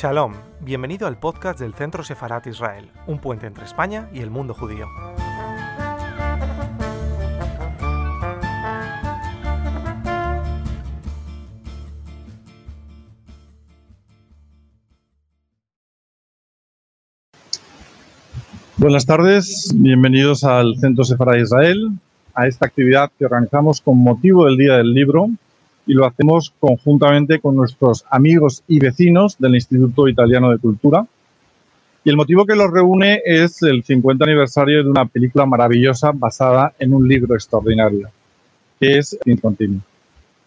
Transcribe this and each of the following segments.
Shalom, bienvenido al podcast del Centro Sefarat Israel, un puente entre España y el mundo judío. Buenas tardes, bienvenidos al Centro Sefarat Israel, a esta actividad que organizamos con motivo del Día del Libro y lo hacemos conjuntamente con nuestros amigos y vecinos del Instituto Italiano de Cultura. Y el motivo que los reúne es el 50 aniversario de una película maravillosa basada en un libro extraordinario, que es Incontinuo.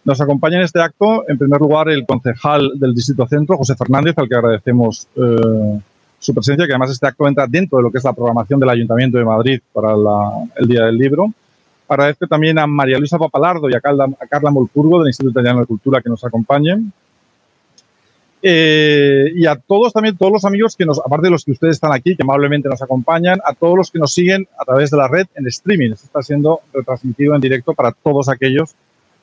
Nos acompaña en este acto, en primer lugar, el concejal del Distrito Centro, José Fernández, al que agradecemos eh, su presencia, que además este acto entra dentro de lo que es la programación del Ayuntamiento de Madrid para el Día del Libro. Agradezco también a María Luisa Papalardo y a Carla, a Carla Molpurgo del Instituto Italiano de Cultura que nos acompañen. Eh, y a todos también, todos los amigos que nos, aparte de los que ustedes están aquí, que amablemente nos acompañan, a todos los que nos siguen a través de la red en streaming. Esto está siendo retransmitido en directo para todos aquellos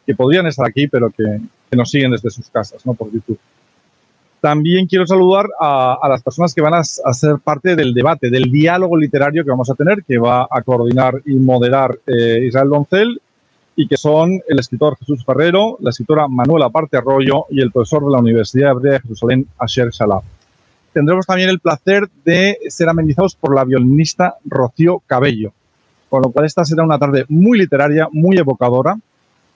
que podrían estar aquí, pero que, que nos siguen desde sus casas, no por YouTube. También quiero saludar a, las personas que van a, a, ser parte del debate, del diálogo literario que vamos a tener, que va a coordinar y moderar eh, Israel Doncel, y que son el escritor Jesús Ferrero, la escritora Manuela Parte Arroyo y el profesor de la Universidad Hebrea de Jerusalén, Asher Shalab. Tendremos también el placer de ser amenizados por la violinista Rocío Cabello, con lo cual esta será una tarde muy literaria, muy evocadora,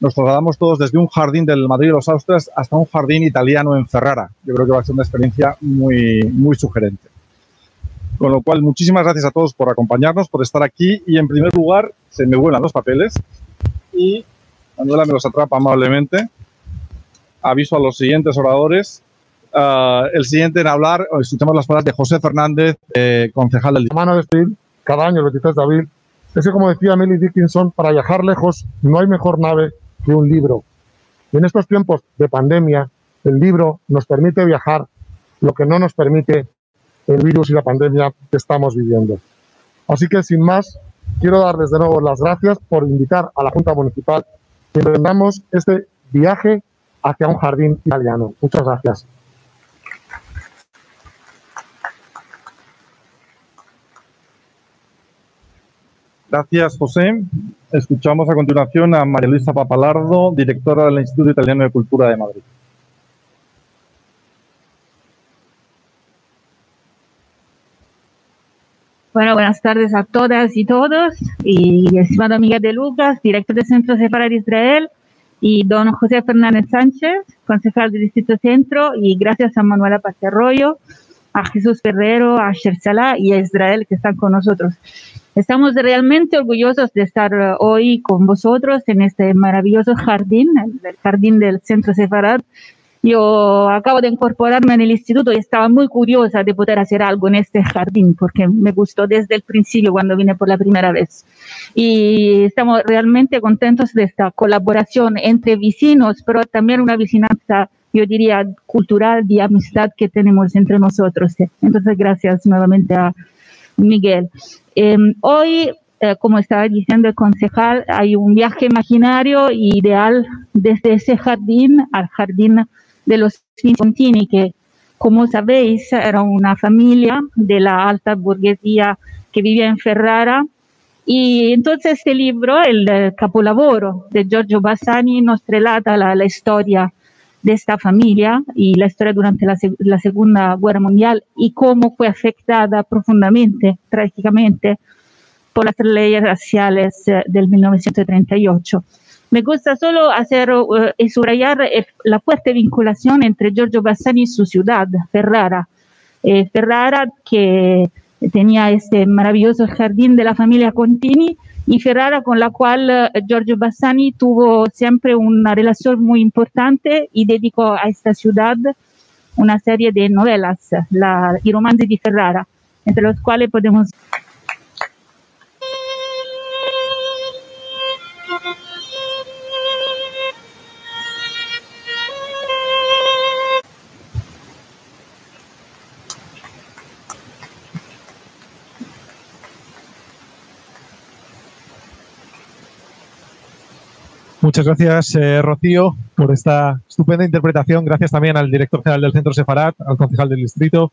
nos trasladamos todos desde un jardín del Madrid de los Austrias hasta un jardín italiano en Ferrara. Yo creo que va a ser una experiencia muy, muy sugerente. Con lo cual, muchísimas gracias a todos por acompañarnos, por estar aquí. Y en primer lugar, se me vuelan los papeles y Manuela me los atrapa amablemente. Aviso a los siguientes oradores. Uh, el siguiente en hablar, escuchamos las palabras de José Fernández, eh, concejal del... Mano de Steel, cada año, el 23 de abril, es que, como decía Millie Dickinson, para viajar lejos no hay mejor nave que un libro. Y en estos tiempos de pandemia, el libro nos permite viajar, lo que no nos permite el virus y la pandemia que estamos viviendo. Así que, sin más, quiero darles de nuevo las gracias por invitar a la Junta Municipal que emprendamos este viaje hacia un jardín italiano. Muchas gracias. Gracias, José. Escuchamos a continuación a María Luisa Papalardo, directora del Instituto Italiano de Cultura de Madrid. Bueno, buenas tardes a todas y todos. Y estimado Miguel de Lucas, director del Centro Separar Israel, y don José Fernández Sánchez, concejal del Distrito Centro, y gracias a Manuela Paterroyo, a Jesús Ferrero, a Shersala y a Israel que están con nosotros. Estamos realmente orgullosos de estar hoy con vosotros en este maravilloso jardín, el jardín del Centro Sefarad. Yo acabo de incorporarme en el instituto y estaba muy curiosa de poder hacer algo en este jardín porque me gustó desde el principio cuando vine por la primera vez. Y estamos realmente contentos de esta colaboración entre vecinos, pero también una vecinanza yo diría, cultural de amistad que tenemos entre nosotros. Entonces, gracias nuevamente a Miguel. Eh, hoy, eh, como estaba diciendo el concejal, hay un viaje imaginario ideal desde ese jardín al jardín de los Contini, que, como sabéis, era una familia de la alta burguesía que vivía en Ferrara. Y entonces este libro, el capolavoro de Giorgio Bassani, nos relata la, la historia de esta familia y la historia durante la, Segunda Guerra Mundial y cómo fue afectada profundamente, trágicamente, por las leyes raciales del 1938. Me gusta solo hacer uh, y subrayar la fuerte vinculación entre Giorgio Bassani y su ciudad, Ferrara. Eh, Ferrara, que tenía este maravilloso jardín de la familia Contini, y Ferrara con la cual uh, Giorgio Bassani tuvo siempre una relación muy importante y dedicó a esta ciudad una serie de novelas, la, i romanzi di Ferrara, entre los cuales podemos Muchas gracias, eh, Rocío, por esta estupenda interpretación. Gracias también al director general del Centro Sefarat, al concejal del distrito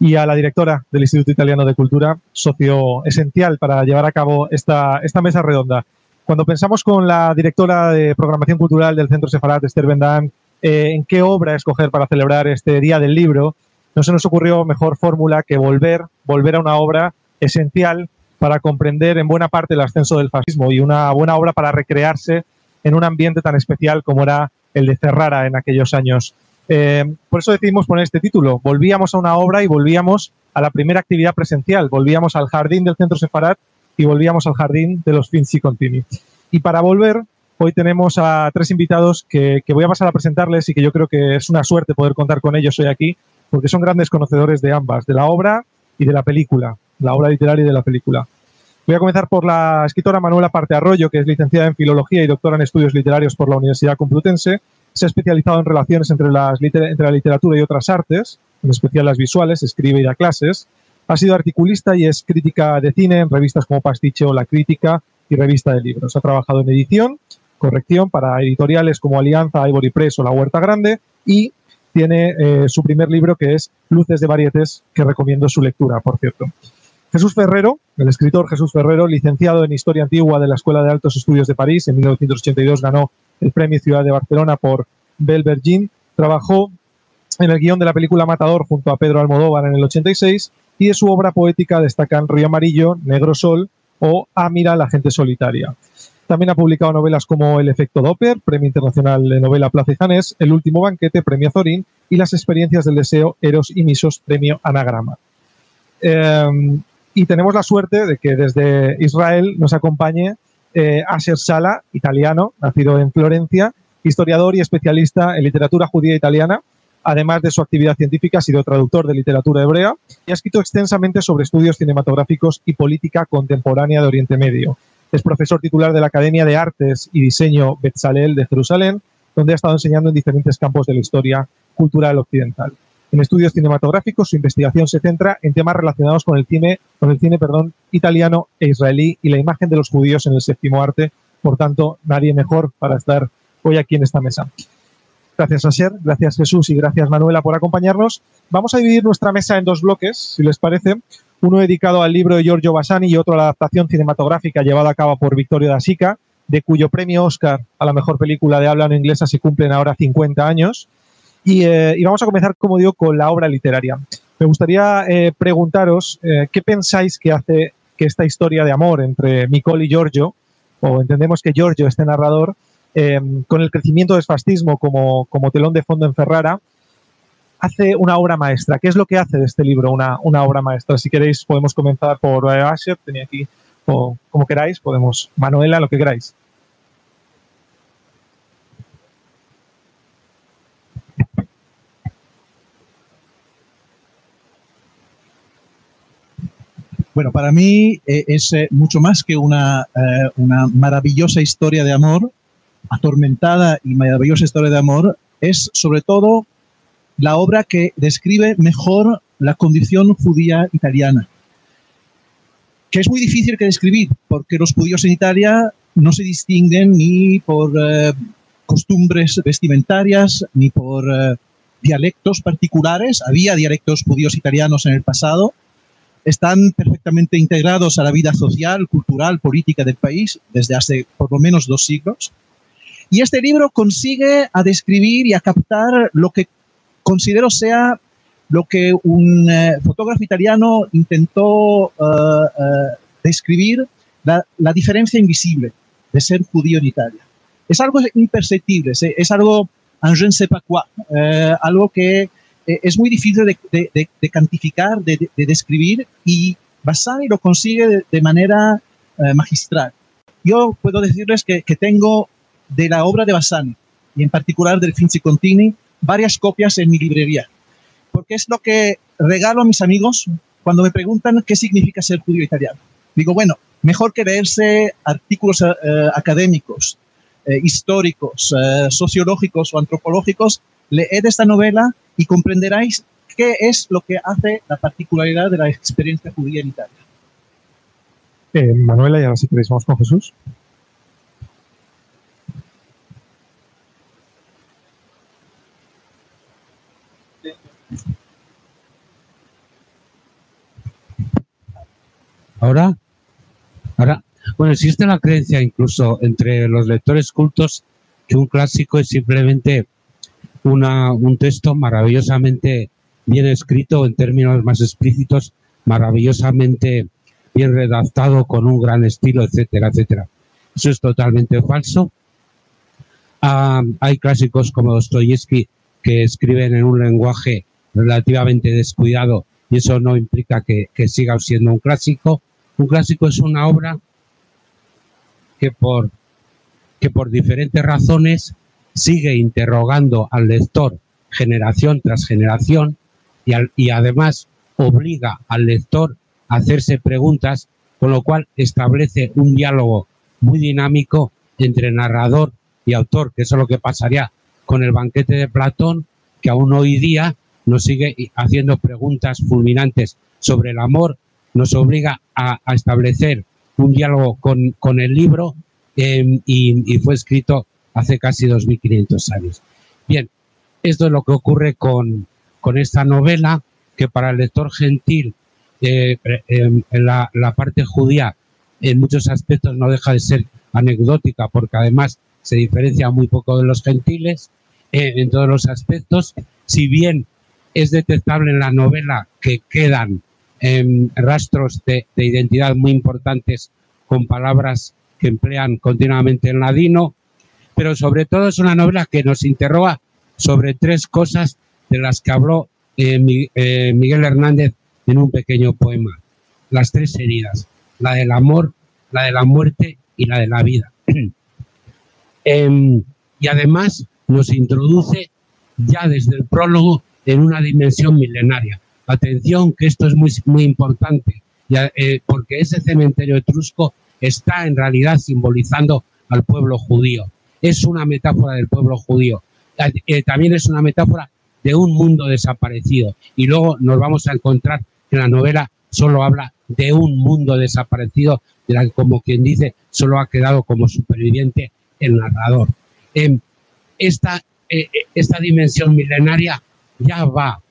y a la directora del Instituto Italiano de Cultura, socio esencial para llevar a cabo esta, esta mesa redonda. Cuando pensamos con la directora de programación cultural del Centro Sefarat, Esther Bendán, eh, en qué obra escoger para celebrar este Día del Libro, no se nos ocurrió mejor fórmula que volver, volver a una obra esencial para comprender en buena parte el ascenso del fascismo y una buena obra para recrearse en un ambiente tan especial como era el de Ferrara en aquellos años. Eh, por eso decidimos poner este título. Volvíamos a una obra y volvíamos a la primera actividad presencial. Volvíamos al jardín del Centro Separat y volvíamos al jardín de los Finzi Contini. Y para volver, hoy tenemos a tres invitados que, que, voy a pasar a presentarles y que yo creo que es una suerte poder contar con ellos hoy aquí, porque son grandes conocedores de ambas, de la obra y de la película, la obra literaria y de la película. Voy a comenzar por la escritora Manuela Parte Arroyo, que es licenciada en Filología y doctora en Estudios Literarios por la Universidad Complutense. Se ha especializado en relaciones entre, la literatura y otras artes, en especial las visuales, escribe y da clases. Ha sido articulista y es crítica de cine en revistas como Pastiche o La Crítica y Revista de Libros. Ha trabajado en edición, corrección para editoriales como Alianza, Ivory Press o La Huerta Grande y tiene eh, su primer libro que es Luces de Varietes, que recomiendo su lectura, por cierto. Jesús Ferrero, el escritor Jesús Ferrero, licenciado en Historia Antigua de la Escuela de Altos Estudios de París, en 1982 ganó el Premio Ciudad de Barcelona por Belvergin, trabajó en el guion de la película Matador junto a Pedro Almodóvar en el 86 y de su obra poética destacan Río Amarillo, Negro Sol o Ah, mira la gente solitaria. También ha publicado novelas como El efecto Doppler, Premio Internacional de Novela Plaza y Janés, El último banquete, Premio Zorín y Las experiencias del deseo, Eros y Misos, Premio Anagrama. Eh, y tenemos la suerte de que desde Israel nos acompañe eh, Asher Sala, italiano, nacido en Florencia, historiador y especialista en literatura judía italiana. Además de su actividad científica, ha sido traductor de literatura hebrea y ha escrito extensamente sobre estudios cinematográficos y política contemporánea de Oriente Medio. Es profesor titular de la Academia de Artes y Diseño Betzalel de Jerusalén, donde ha estado enseñando en diferentes campos de la historia cultural occidental. En estudios cinematográficos, su investigación se centra en temas relacionados con el cine, italiano e israelí y la imagen de los judíos en el séptimo arte. Por tanto, nadie mejor para estar hoy aquí en esta mesa. Gracias, Asher, gracias, Jesús, y gracias, Manuela, por acompañarnos. Vamos a dividir nuestra mesa en dos bloques, si les parece. Uno dedicado al libro de Giorgio Bassani y otro a la adaptación cinematográfica llevada a cabo por Victorio da Sica, de cuyo premio Oscar a la mejor película de habla no inglesa se cumplen ahora 50 años. Eh, y, vamos a comenzar, como digo, con la obra literaria. Me gustaría eh, preguntaros eh, qué pensáis que hace que esta historia de amor entre Nicole y Giorgio, o entendemos que Giorgio, este narrador, con el crecimiento del fascismo como, como, telón de fondo en Ferrara, hace una obra maestra. ¿Qué es lo que hace de este libro una, una obra maestra? Si queréis, podemos comenzar por Asher, tenía aquí, o como queráis, podemos, Manuela, lo que queráis. Bueno, para mí eh, es eh, mucho más que una, eh, una maravillosa historia de amor, atormentada y maravillosa historia de amor, es sobre todo la obra que describe mejor la condición judía italiana, que es muy difícil que describir, porque los judíos en Italia no se distinguen ni por costumbres vestimentarias, ni por dialectos particulares. Había dialectos judíos italianos en el pasado, están perfectamente integrados a la vida social, cultural, política del país desde hace por lo menos dos siglos. Y este libro consigue a describir y a captar lo que considero sea lo que un eh, fotógrafo italiano intentó uh, uh, describir, la, la, diferencia invisible de ser judío en Italia. Es algo imperceptible, es, es algo je ne sais pas quoi, uh, algo que eh, es muy difícil de, de, de cantificar, de, describir y Bassani lo consigue de, manera eh, magistral. Yo puedo decirles que, que, tengo de la obra de Bassani y en particular del Finzi Contini varias copias en mi librería, porque es lo que regalo a mis amigos cuando me preguntan qué significa ser judío italiano. Digo, bueno, mejor que leerse artículos eh, académicos, históricos, sociológicos o antropológicos, leed esta novela y comprenderáis qué es lo que hace la particularidad de la experiencia judía en Italia. Eh, Manuela, y ahora si queréis con Jesús. Ahora, ahora, bueno, existe la creencia incluso entre los lectores cultos que un clásico es simplemente una, un texto maravillosamente bien escrito en términos más explícitos, maravillosamente bien redactado con un gran estilo, etcétera, etcétera. Eso es totalmente falso. Ah, hay clásicos como Dostoyevsky que escriben en un lenguaje relativamente descuidado y eso no implica que, que siga siendo un clásico. Un clásico es una obra que por, que por diferentes razones sigue interrogando al lector generación tras generación y, y además obliga al lector a hacerse preguntas, con lo cual establece un diálogo muy dinámico entre narrador y autor, que eso es lo que pasaría con el banquete de Platón, que aún hoy día nos sigue haciendo preguntas fulminantes sobre el amor, nos obliga a, establecer un diálogo con, con el libro y, y, fue escrito hace casi 2.500 años. Bien, esto es lo que ocurre con, con esta novela, que para el lector gentil, eh, eh, la, parte judía en muchos aspectos no deja de ser anecdótica, porque además se diferencia muy poco de los gentiles eh, en todos los aspectos. Si bien es detectable en la novela que quedan eh, rastros de, de, identidad muy importantes con palabras que emplean continuamente en ladino, pero sobre todo es una novela que nos interroga sobre tres cosas de las que habló eh, Miguel Hernández en un pequeño poema. Las tres heridas, la del amor, la de la muerte y la de la vida. eh, y además nos introduce ya desde el prólogo en una dimensión milenaria. Atención, que esto es muy, muy importante, eh, porque ese cementerio etrusco está en realidad simbolizando al pueblo judío. Es una metáfora del pueblo judío. Eh, también es una metáfora de un mundo desaparecido. Y luego nos vamos a encontrar que la novela solo habla de un mundo desaparecido, de la como quien dice, solo ha quedado como superviviente el narrador. Eh, esta, eh, esta dimensión milenaria ya va,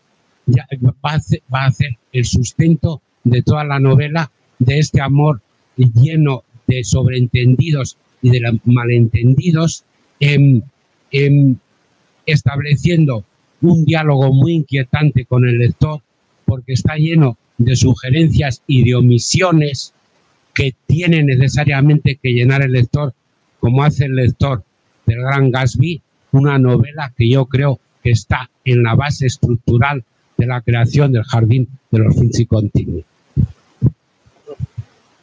ya va a, hacer, va a hacer el sustento de toda la novela, de este amor lleno de sobreentendidos y de malentendidos, eh, eh, estableciendo un diálogo muy inquietante con el lector, porque está lleno de sugerencias y de omisiones que tiene necesariamente que llenar el lector, como hace el lector del Gran Gatsby, una novela que yo creo que está en la base estructural de la creación del Jardín de los Finzi Continui.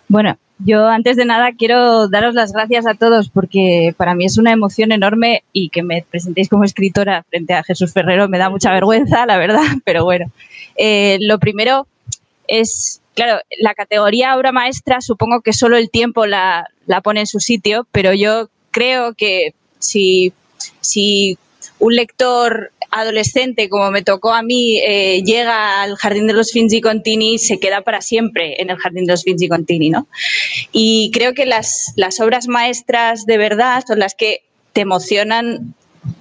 Bueno, yo antes de nada quiero daros las gracias a todos porque para mí es una emoción enorme y que me presentéis como escritora frente a Jesús Ferrero me da mucha vergüenza, la verdad, pero bueno. Eh, lo primero es, claro, la categoría obra maestra supongo que solo el tiempo la, la pone en su sitio, pero yo creo que si, si un lector adolescente, como me tocó a mí, eh, llega al Jardín de los Finzi Contini, se queda para siempre en el Jardín de los Finzi Contini, ¿no? Y creo que las, las obras maestras de verdad son las que te emocionan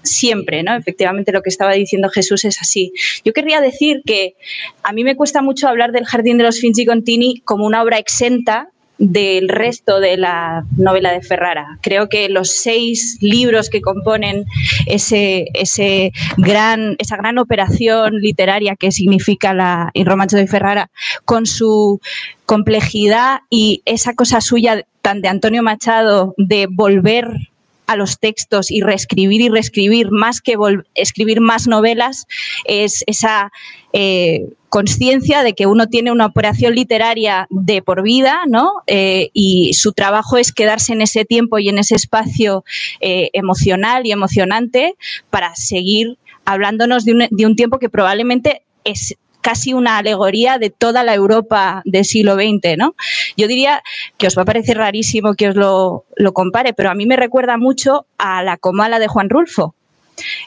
siempre, ¿no? Efectivamente lo que estaba diciendo Jesús es así. Yo querría decir que a mí me cuesta mucho hablar del Jardín de los Finzi Contini como una obra exenta del resto de la novela de Ferrara. Creo que los seis libros que componen ese, ese gran, esa gran operación literaria que significa la Il Romanzo de Ferrara, con su complejidad y esa cosa suya tan de Antonio Machado de volver a los textos y reescribir y reescribir más que escribir más novelas es esa eh, conciencia de que uno tiene una operación literaria de por vida, ¿no? Eh, y su trabajo es quedarse en ese tiempo y en ese espacio eh, emocional y emocionante para seguir hablándonos de un, de un tiempo que probablemente es casi una alegoría de toda la Europa del siglo XX, ¿no? Yo diría que os va a parecer rarísimo que os lo, compare, pero a mí me recuerda mucho a la Comala de Juan Rulfo,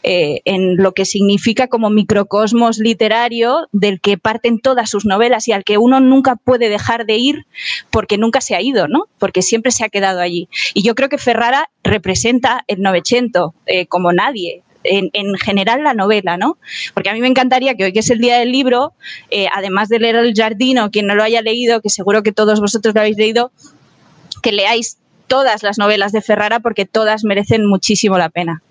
eh, en lo que significa como microcosmos literario del que parten todas sus novelas y al que uno nunca puede dejar de ir porque nunca se ha ido, ¿no? Porque siempre se ha quedado allí. Y yo creo que Ferrara representa el Novecento eh, como nadie en, en, general la novela, ¿no? Porque a mí me encantaría que hoy que es el día del libro, eh, además de leer El Jardino, quien no lo haya leído, que seguro que todos vosotros lo habéis leído, que leáis todas las novelas de Ferrara porque todas merecen muchísimo la pena.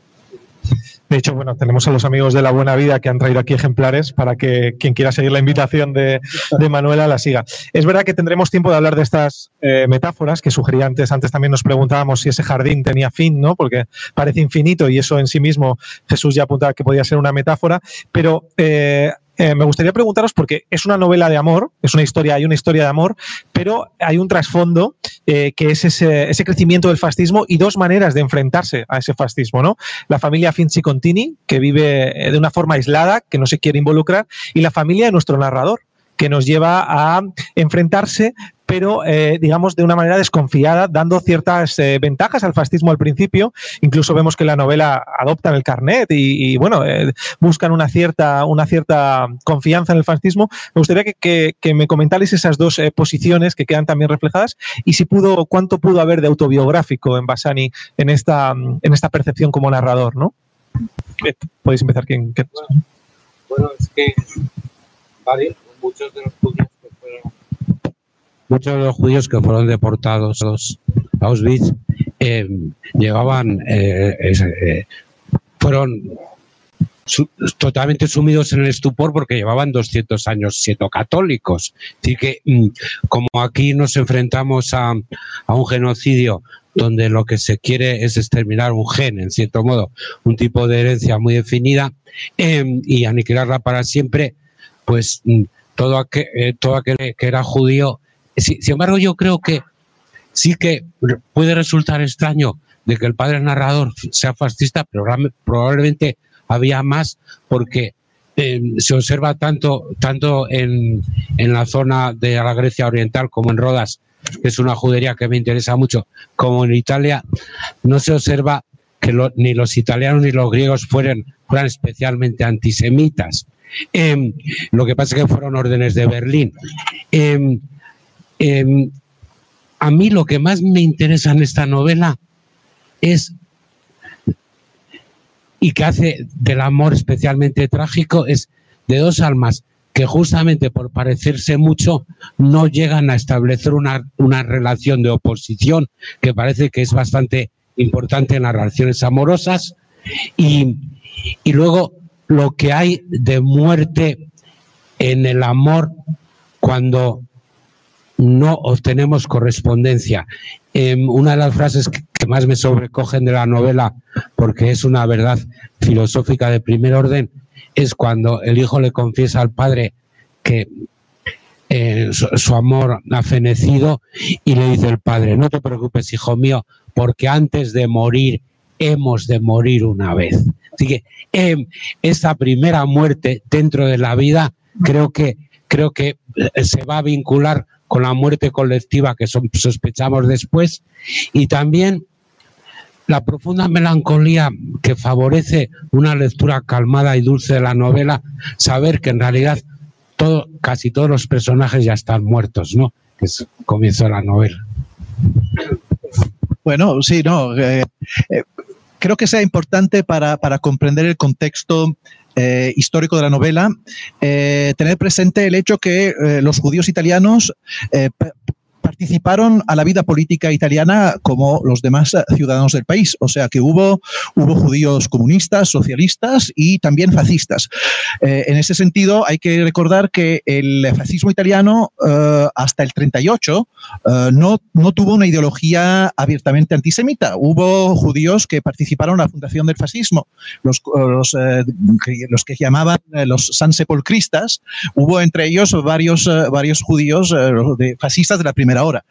De hecho, bueno, tenemos a los amigos de la Buena Vida que han traído aquí ejemplares para que quien quiera seguir la invitación de, Manuela la siga. Es verdad que tendremos tiempo de hablar de estas eh, metáforas que sugería antes. Antes también nos preguntábamos si ese jardín tenía fin, ¿no? Porque parece infinito y eso en sí mismo Jesús ya apuntaba que podía ser una metáfora. Pero eh, eh, me gustaría preguntaros, porque es una novela de amor, es una historia, hay una historia de amor, pero hay un trasfondo eh, que es ese, ese, crecimiento del fascismo y dos maneras de enfrentarse a ese fascismo, ¿no? La familia Finzi Contini, que vive de una forma aislada, que no se quiere involucrar, y la familia de nuestro narrador, que nos lleva a enfrentarse pero eh, digamos de una manera desconfiada, dando ciertas eh, ventajas al fascismo al principio. Incluso vemos que la novela adoptan el carnet y, bueno, eh, buscan una cierta, una cierta confianza en el fascismo. Me gustaría que, que, me comentarais esas dos posiciones que quedan también reflejadas y si pudo, cuánto pudo haber de autobiográfico en Basani en esta, en esta percepción como narrador, ¿no? Podéis empezar quien. Bueno, es que varios, muchos de los fueron muchos de los judíos que fueron deportados a Auschwitz eh, llevaban eh, eh, fueron totalmente sumidos en el estupor porque llevaban 200 años siendo católicos. Así que mm, como aquí nos enfrentamos a, a un genocidio donde lo que se quiere es exterminar un gen, en cierto modo, un tipo de herencia muy definida y aniquilarla para siempre, pues mm, todo aquel, todo aquel que era judío sin embargo, yo creo que sí que puede resultar extraño de que el padre narrador sea fascista, pero probablemente había más porque eh, se observa tanto, tanto en, en, la zona de la Grecia Oriental como en Rodas, que es una judería que me interesa mucho, como en Italia, no se observa que ni los italianos ni los griegos fueran, fueran especialmente antisemitas. Eh, lo que pasa es que fueron órdenes de Berlín. Eh, eh, a mí lo que más me interesa en esta novela es, y que hace del amor especialmente trágico, es de dos almas que justamente por parecerse mucho no llegan a establecer una, una relación de oposición que parece que es bastante importante en las relaciones amorosas. Y, y luego lo que hay de muerte en el amor cuando no obtenemos correspondencia. Eh, una de las frases que, más me sobrecogen de la novela, porque es una verdad filosófica de primer orden, es cuando el hijo le confiesa al padre que eh, su, amor ha fenecido y le dice el padre, no te preocupes, hijo mío, porque antes de morir hemos de morir una vez. Así que eh, esta primera muerte dentro de la vida creo que, creo que eh, se va a vincular con la muerte colectiva que sospechamos después y también la profunda melancolía que favorece una lectura calmada y dulce de la novela, saber que en realidad todo, casi todos los personajes ya están muertos, ¿no? Que es comienzo de la novela. Bueno, sí, no. Eh, eh, creo que sea importante para, para comprender el contexto eh, histórico de la novela, eh, tener presente el hecho que eh, los judíos italianos participaron a la vida política italiana como los demás ciudadanos del país. O sea que hubo, hubo judíos comunistas, socialistas y también fascistas. Eh, en ese sentido, hay que recordar que el fascismo italiano eh, hasta el 38 eh, no, no tuvo una ideología abiertamente antisemita. Hubo judíos que participaron en la fundación del fascismo, los, los, los que llamaban los sansepolcristas. Hubo entre ellos varios, varios judíos de, fascistas de la primera hora.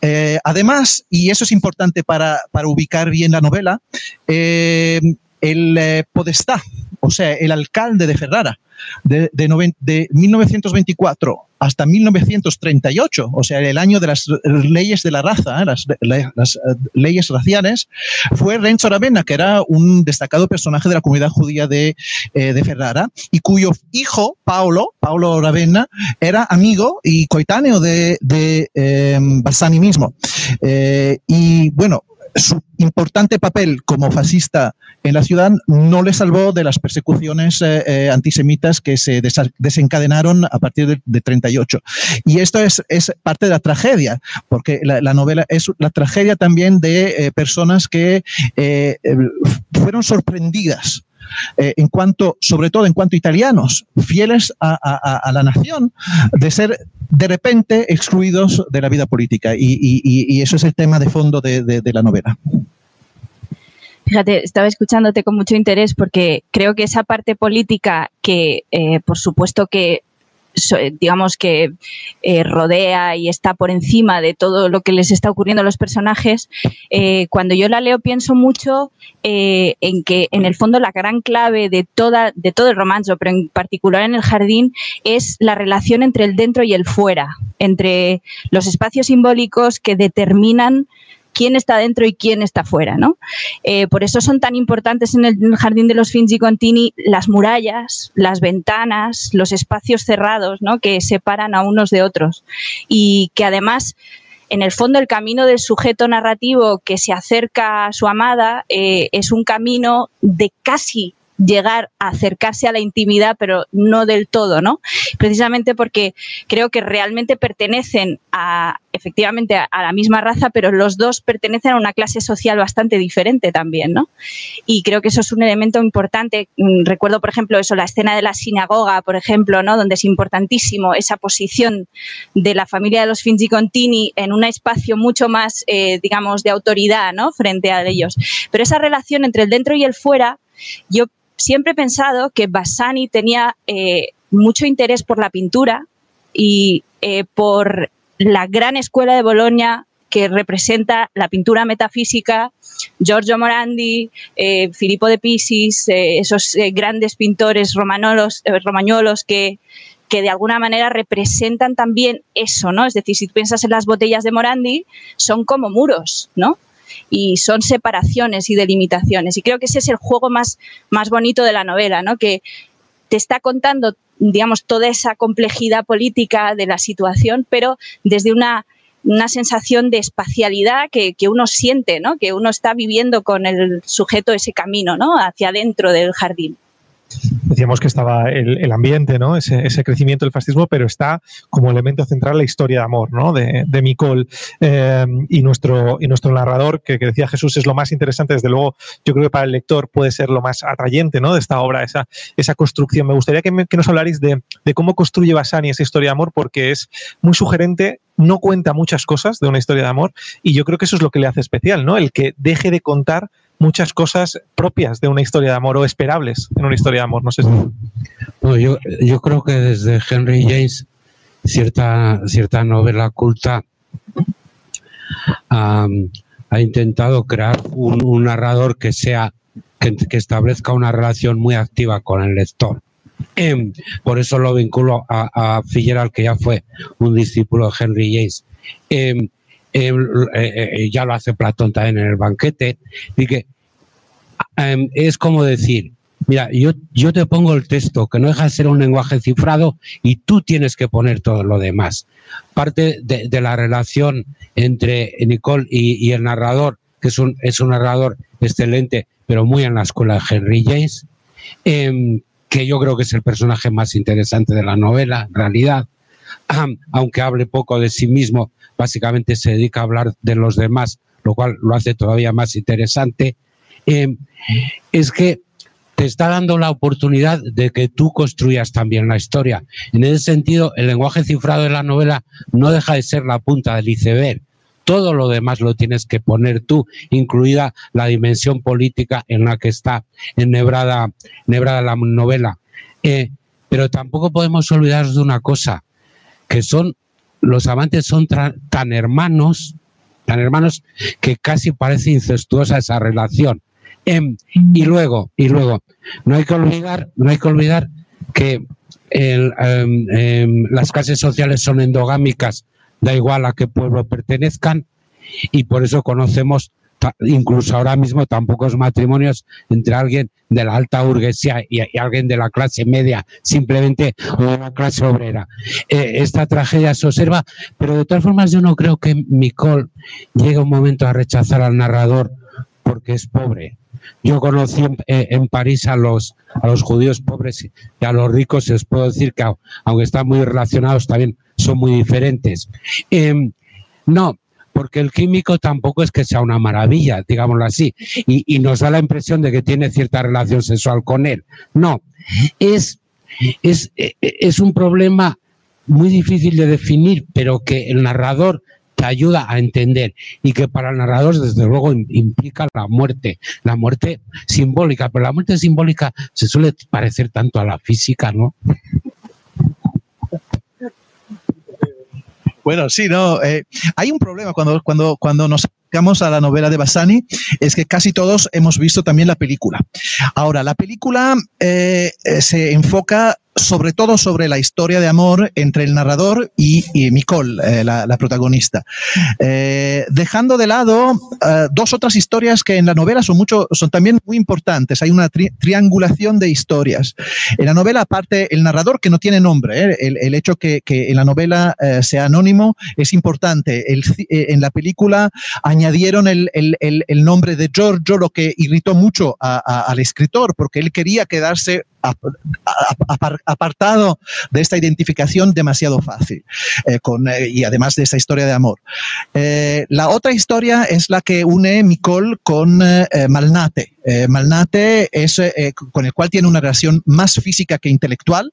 Eh, además, y eso es importante para, para ubicar bien la novela, eh, el eh, podestá, o sea, el alcalde de Ferrara, de, de, de, 1924 hasta 1938, o sea, el año de las leyes de la raza, las, las leyes raciales, fue Renzo Ravenna, que era un destacado personaje de la comunidad judía de, eh, Ferrara, y cuyo hijo, Paolo, Paolo Ravenna, era amigo y coetáneo de, de eh, Bassani mismo. Eh, y bueno, su importante papel como fascista en la ciudad no le salvó de las persecuciones eh, eh, antisemitas que se desencadenaron a partir de, de 38. Y esto es, es, parte de la tragedia, porque la, la novela es la tragedia también de eh, personas que fueron sorprendidas en cuanto, sobre todo en cuanto italianos, fieles a, a, a, la nación, de ser de repente excluidos de la vida política. Y, y, eso es el tema de fondo de, de, de la novela. Fíjate, estaba escuchándote con mucho interés porque creo que esa parte política que, eh, por supuesto que digamos que eh, rodea y está por encima de todo lo que les está ocurriendo a los personajes, eh, cuando yo la leo pienso mucho eh, en que en el fondo la gran clave de, toda, de todo el romance, pero en particular en el jardín, es la relación entre el dentro y el fuera, entre los espacios simbólicos que determinan quién está dentro y quién está fuera, ¿no? Eh, por eso son tan importantes en el, jardín de los Finzi Contini las murallas, las ventanas, los espacios cerrados, ¿no? Que separan a unos de otros y que además en el fondo el camino del sujeto narrativo que se acerca a su amada eh, es un camino de casi llegar a acercarse a la intimidad, pero no del todo, ¿no? Precisamente porque creo que realmente pertenecen a, efectivamente, a, la misma raza, pero los dos pertenecen a una clase social bastante diferente también, ¿no? Y creo que eso es un elemento importante. Mm, recuerdo, por ejemplo, eso, la escena de la sinagoga, por ejemplo, ¿no? Donde es importantísimo esa posición de la familia de los Finzi Contini en un espacio mucho más, eh, digamos, de autoridad, ¿no? Frente a ellos. Pero esa relación entre el dentro y el fuera, yo siempre he pensado que Bassani tenía eh, mucho interés por la pintura y eh, por la gran escuela de Bolonia que representa la pintura metafísica, Giorgio Morandi, eh, Filippo de Pisis, esos grandes pintores romanolos, romañolos que, que de alguna manera representan también eso, ¿no? Es decir, si piensas en las botellas de Morandi, son como muros, ¿no? Y son separaciones y delimitaciones. Y creo que ese es el juego más, más bonito de la novela, ¿no? que te está contando, digamos, toda esa complejidad política de la situación, pero desde una, una sensación de espacialidad que, que, uno siente, ¿no? que uno está viviendo con el sujeto ese camino ¿no? hacia adentro del jardín decíamos que estaba el, el ambiente, ¿no? Ese, ese, crecimiento del fascismo, pero está como elemento central la historia de amor, ¿no? De, de Micol eh, y, nuestro, y nuestro narrador, que, decía Jesús, es lo más interesante, desde luego, yo creo que para el lector puede ser lo más atrayente, ¿no? De esta obra, esa, esa construcción. Me gustaría que, que nos hablarais de, de, cómo construye Bassani esa historia de amor, porque es muy sugerente, no cuenta muchas cosas de una historia de amor, y yo creo que eso es lo que le hace especial, ¿no? El que deje de contar muchas cosas propias de una historia de amor o esperables en una historia de amor. No sé si... Yo, yo creo que desde Henry James cierta, cierta novela culta um, ha intentado crear un, narrador que sea que, que, establezca una relación muy activa con el lector. Eh, por eso lo vinculo a, a que ya fue un discípulo de Henry James. Eh, eh, eh, ya lo hace Platón también en el banquete, y que eh, es como decir, mira, yo, yo te pongo el texto, que no deja de ser un lenguaje cifrado, y tú tienes que poner todo lo demás. Parte de, la relación entre Nicole y, el narrador, que es un, es un narrador excelente, pero muy en la escuela de Henry James, eh, que yo creo que es el personaje más interesante de la novela, en realidad, aunque hable poco de sí mismo, básicamente se dedica a hablar de los demás, lo cual lo hace todavía más interesante, eh, es que te está dando la oportunidad de que tú construyas también la historia. En ese sentido, el lenguaje cifrado de la novela no deja de ser la punta del iceberg. Todo lo demás lo tienes que poner tú, incluida la dimensión política en la que está enhebrada, enhebrada la novela. Eh, pero tampoco podemos olvidarnos de una cosa, que son los amantes son tan hermanos, tan hermanos que casi parece incestuosa esa relación. Eh, y luego, y luego, no hay que olvidar, no hay que olvidar que eh, eh, las clases sociales son endogámicas, da igual a qué pueblo pertenezcan, y por eso conocemos incluso ahora mismo tan pocos matrimonios entre alguien de la alta burguesía y, alguien de la clase media, simplemente o de la clase obrera. Eh, esta tragedia se observa, pero de todas formas yo no creo que Nicole llegue un momento a rechazar al narrador porque es pobre. Yo conocí en, eh, París a los, a los judíos pobres y a los ricos, les puedo decir que aunque están muy relacionados, también son muy diferentes. Em, no, porque el químico tampoco es que sea una maravilla, digámoslo así, y, nos da la impresión de que tiene cierta relación sexual con él. No, es, es, es un problema muy difícil de definir, pero que el narrador te ayuda a entender y que para el narrador desde luego implica la muerte, la muerte simbólica, pero la muerte simbólica se suele parecer tanto a la física, ¿no? Bueno, sí, no. Eh, hay un problema cuando, cuando, cuando nos acercamos a la novela de Bassani, es que casi todos hemos visto también la película. Ahora, la película eh, eh, se enfoca sobre todo sobre la historia de amor entre el narrador y, Nicole, eh, la, protagonista. Eh, dejando de lado eh, dos otras historias que en la novela son, mucho, son también muy importantes. Hay una triangulación de historias. En la novela, aparte, el narrador que no tiene nombre, el, hecho que, que, en la novela sea anónimo es importante. El, en la película añadieron el, el, nombre de Giorgio, lo que irritó mucho al escritor, porque él quería quedarse apartado de esta identificación demasiado fácil eh, con, eh, y además de esta historia de amor. Eh, la otra historia es la que une Nicole con Malnate. Malnate es con el cual tiene una relación más física que intelectual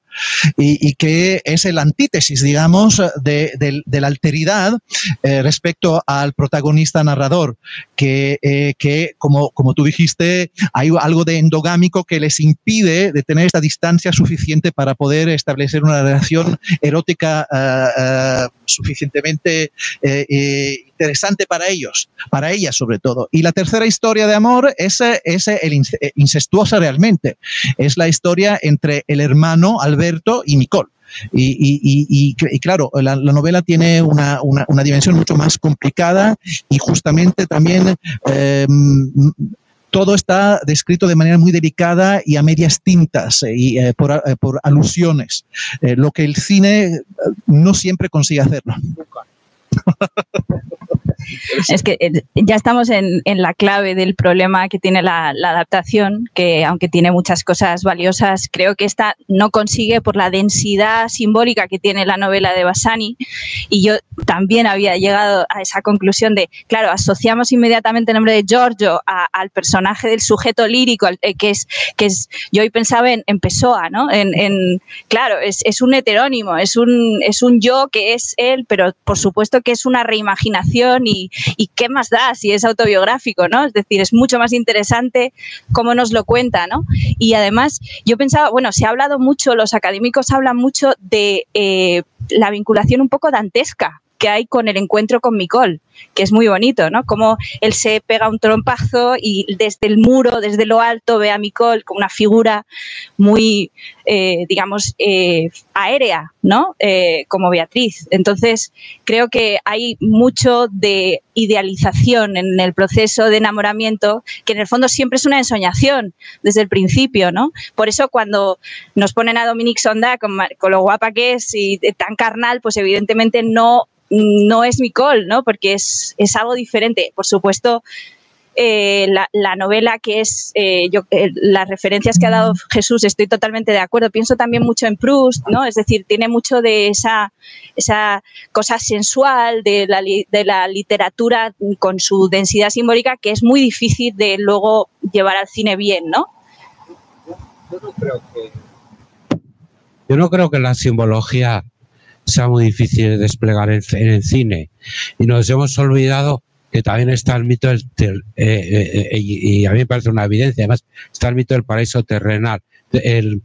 y, que es el antítesis, digamos, de, la alteridad respecto al protagonista narrador, que, que como, como tú dijiste, hay algo de endogámico que les impide de tener esta distancia suficiente para poder establecer una relación erótica eh, eh, suficientemente eh, interesante para ellos, para ellas sobre todo. Y la tercera historia de amor es, es el incestuosa realmente. Es la historia entre el hermano Alberto y Nicole. Y, claro, la, novela tiene una, dimensión mucho más complicada y justamente también todo está descrito de manera muy delicada y a medias tintas eh, y eh, eh, por, alusiones, lo que el cine no siempre consigue hacerlo. Es que eh, ya estamos en, la clave del problema que tiene la, adaptación, que aunque tiene muchas cosas valiosas, creo que esta no consigue por la densidad simbólica que tiene la novela de Bassani. Y yo también había llegado a esa conclusión de, claro, asociamos inmediatamente el nombre de Giorgio al personaje del sujeto lírico, eh, que es, que es, yo hoy pensaba en, Pessoa, ¿no? En, claro, es, es, un heterónimo, es un, es un yo que es él, pero por supuesto que es una reimaginación y y, qué más da si es autobiográfico, ¿no? Es decir, es mucho más interesante cómo nos lo cuenta, ¿no? Y además, yo pensaba, bueno, se ha hablado mucho, los académicos hablan mucho de eh, la vinculación un poco dantesca que hay con el encuentro con Micol, que es muy bonito, ¿no? Como él se pega un trompazo y desde el muro, desde lo alto, ve a Micol como una figura muy, eh, digamos, eh, aérea, ¿no? Eh, como Beatriz. Entonces, creo que hay mucho de idealización en el proceso de enamoramiento, que en el fondo siempre es una ensoñación desde el principio, ¿no? Por eso cuando nos ponen a Dominique Sonda con, con lo guapa que es y tan carnal, pues evidentemente no no es mi call, ¿no? Porque es, algo diferente. Por supuesto, eh, la, novela que es eh, yo, eh, las referencias que ha dado Jesús estoy totalmente de acuerdo pienso también mucho en Proust no es decir tiene mucho de esa esa cosa sensual de la, de la literatura con su densidad simbólica que es muy difícil de luego llevar al cine bien no yo no creo que yo no creo que la simbología sea muy difícil de desplegar en, el cine. Y nos hemos olvidado que también está el mito del, eh, eh, eh, y a mí me parece una evidencia, además está el mito del paraíso terrenal. El,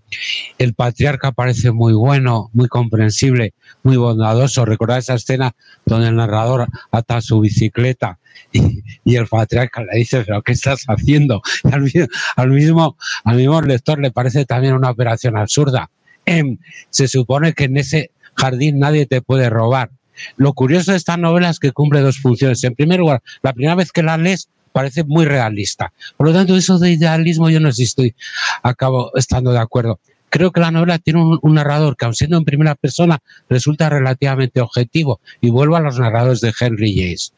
el, patriarca parece muy bueno, muy comprensible, muy bondadoso. Recordad esa escena donde el narrador ata su bicicleta y, y el patriarca le dice, pero ¿qué estás haciendo? al, al, mismo, al mismo lector le parece también una operación absurda. Em, se supone que en ese jardín nadie te puede robar. Lo curioso de esta novela es que cumple dos funciones. En primer lugar, la primera vez que la lees parece muy realista. Por lo tanto, eso de idealismo yo no sé si estoy, acabo estando de acuerdo. Creo que la novela tiene un, narrador que, aun siendo en primera persona, resulta relativamente objetivo. Y vuelvo a los narradores de Henry James.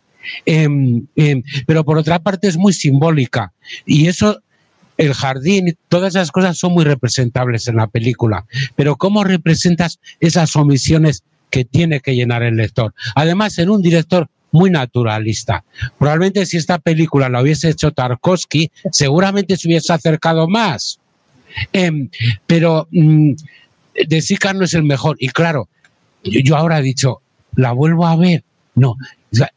Em, em, pero por otra parte es muy simbólica. Y eso el jardín, todas esas cosas son muy representables en la película. Pero ¿cómo representas esas omisiones que tiene que llenar el lector? Además, en un director muy naturalista. Probablemente si esta película la hubiese hecho Tarkovsky, seguramente se hubiese acercado más. Em, pero mm, de Sica no es el mejor. Y claro, yo, ahora he dicho, ¿la vuelvo a ver? No,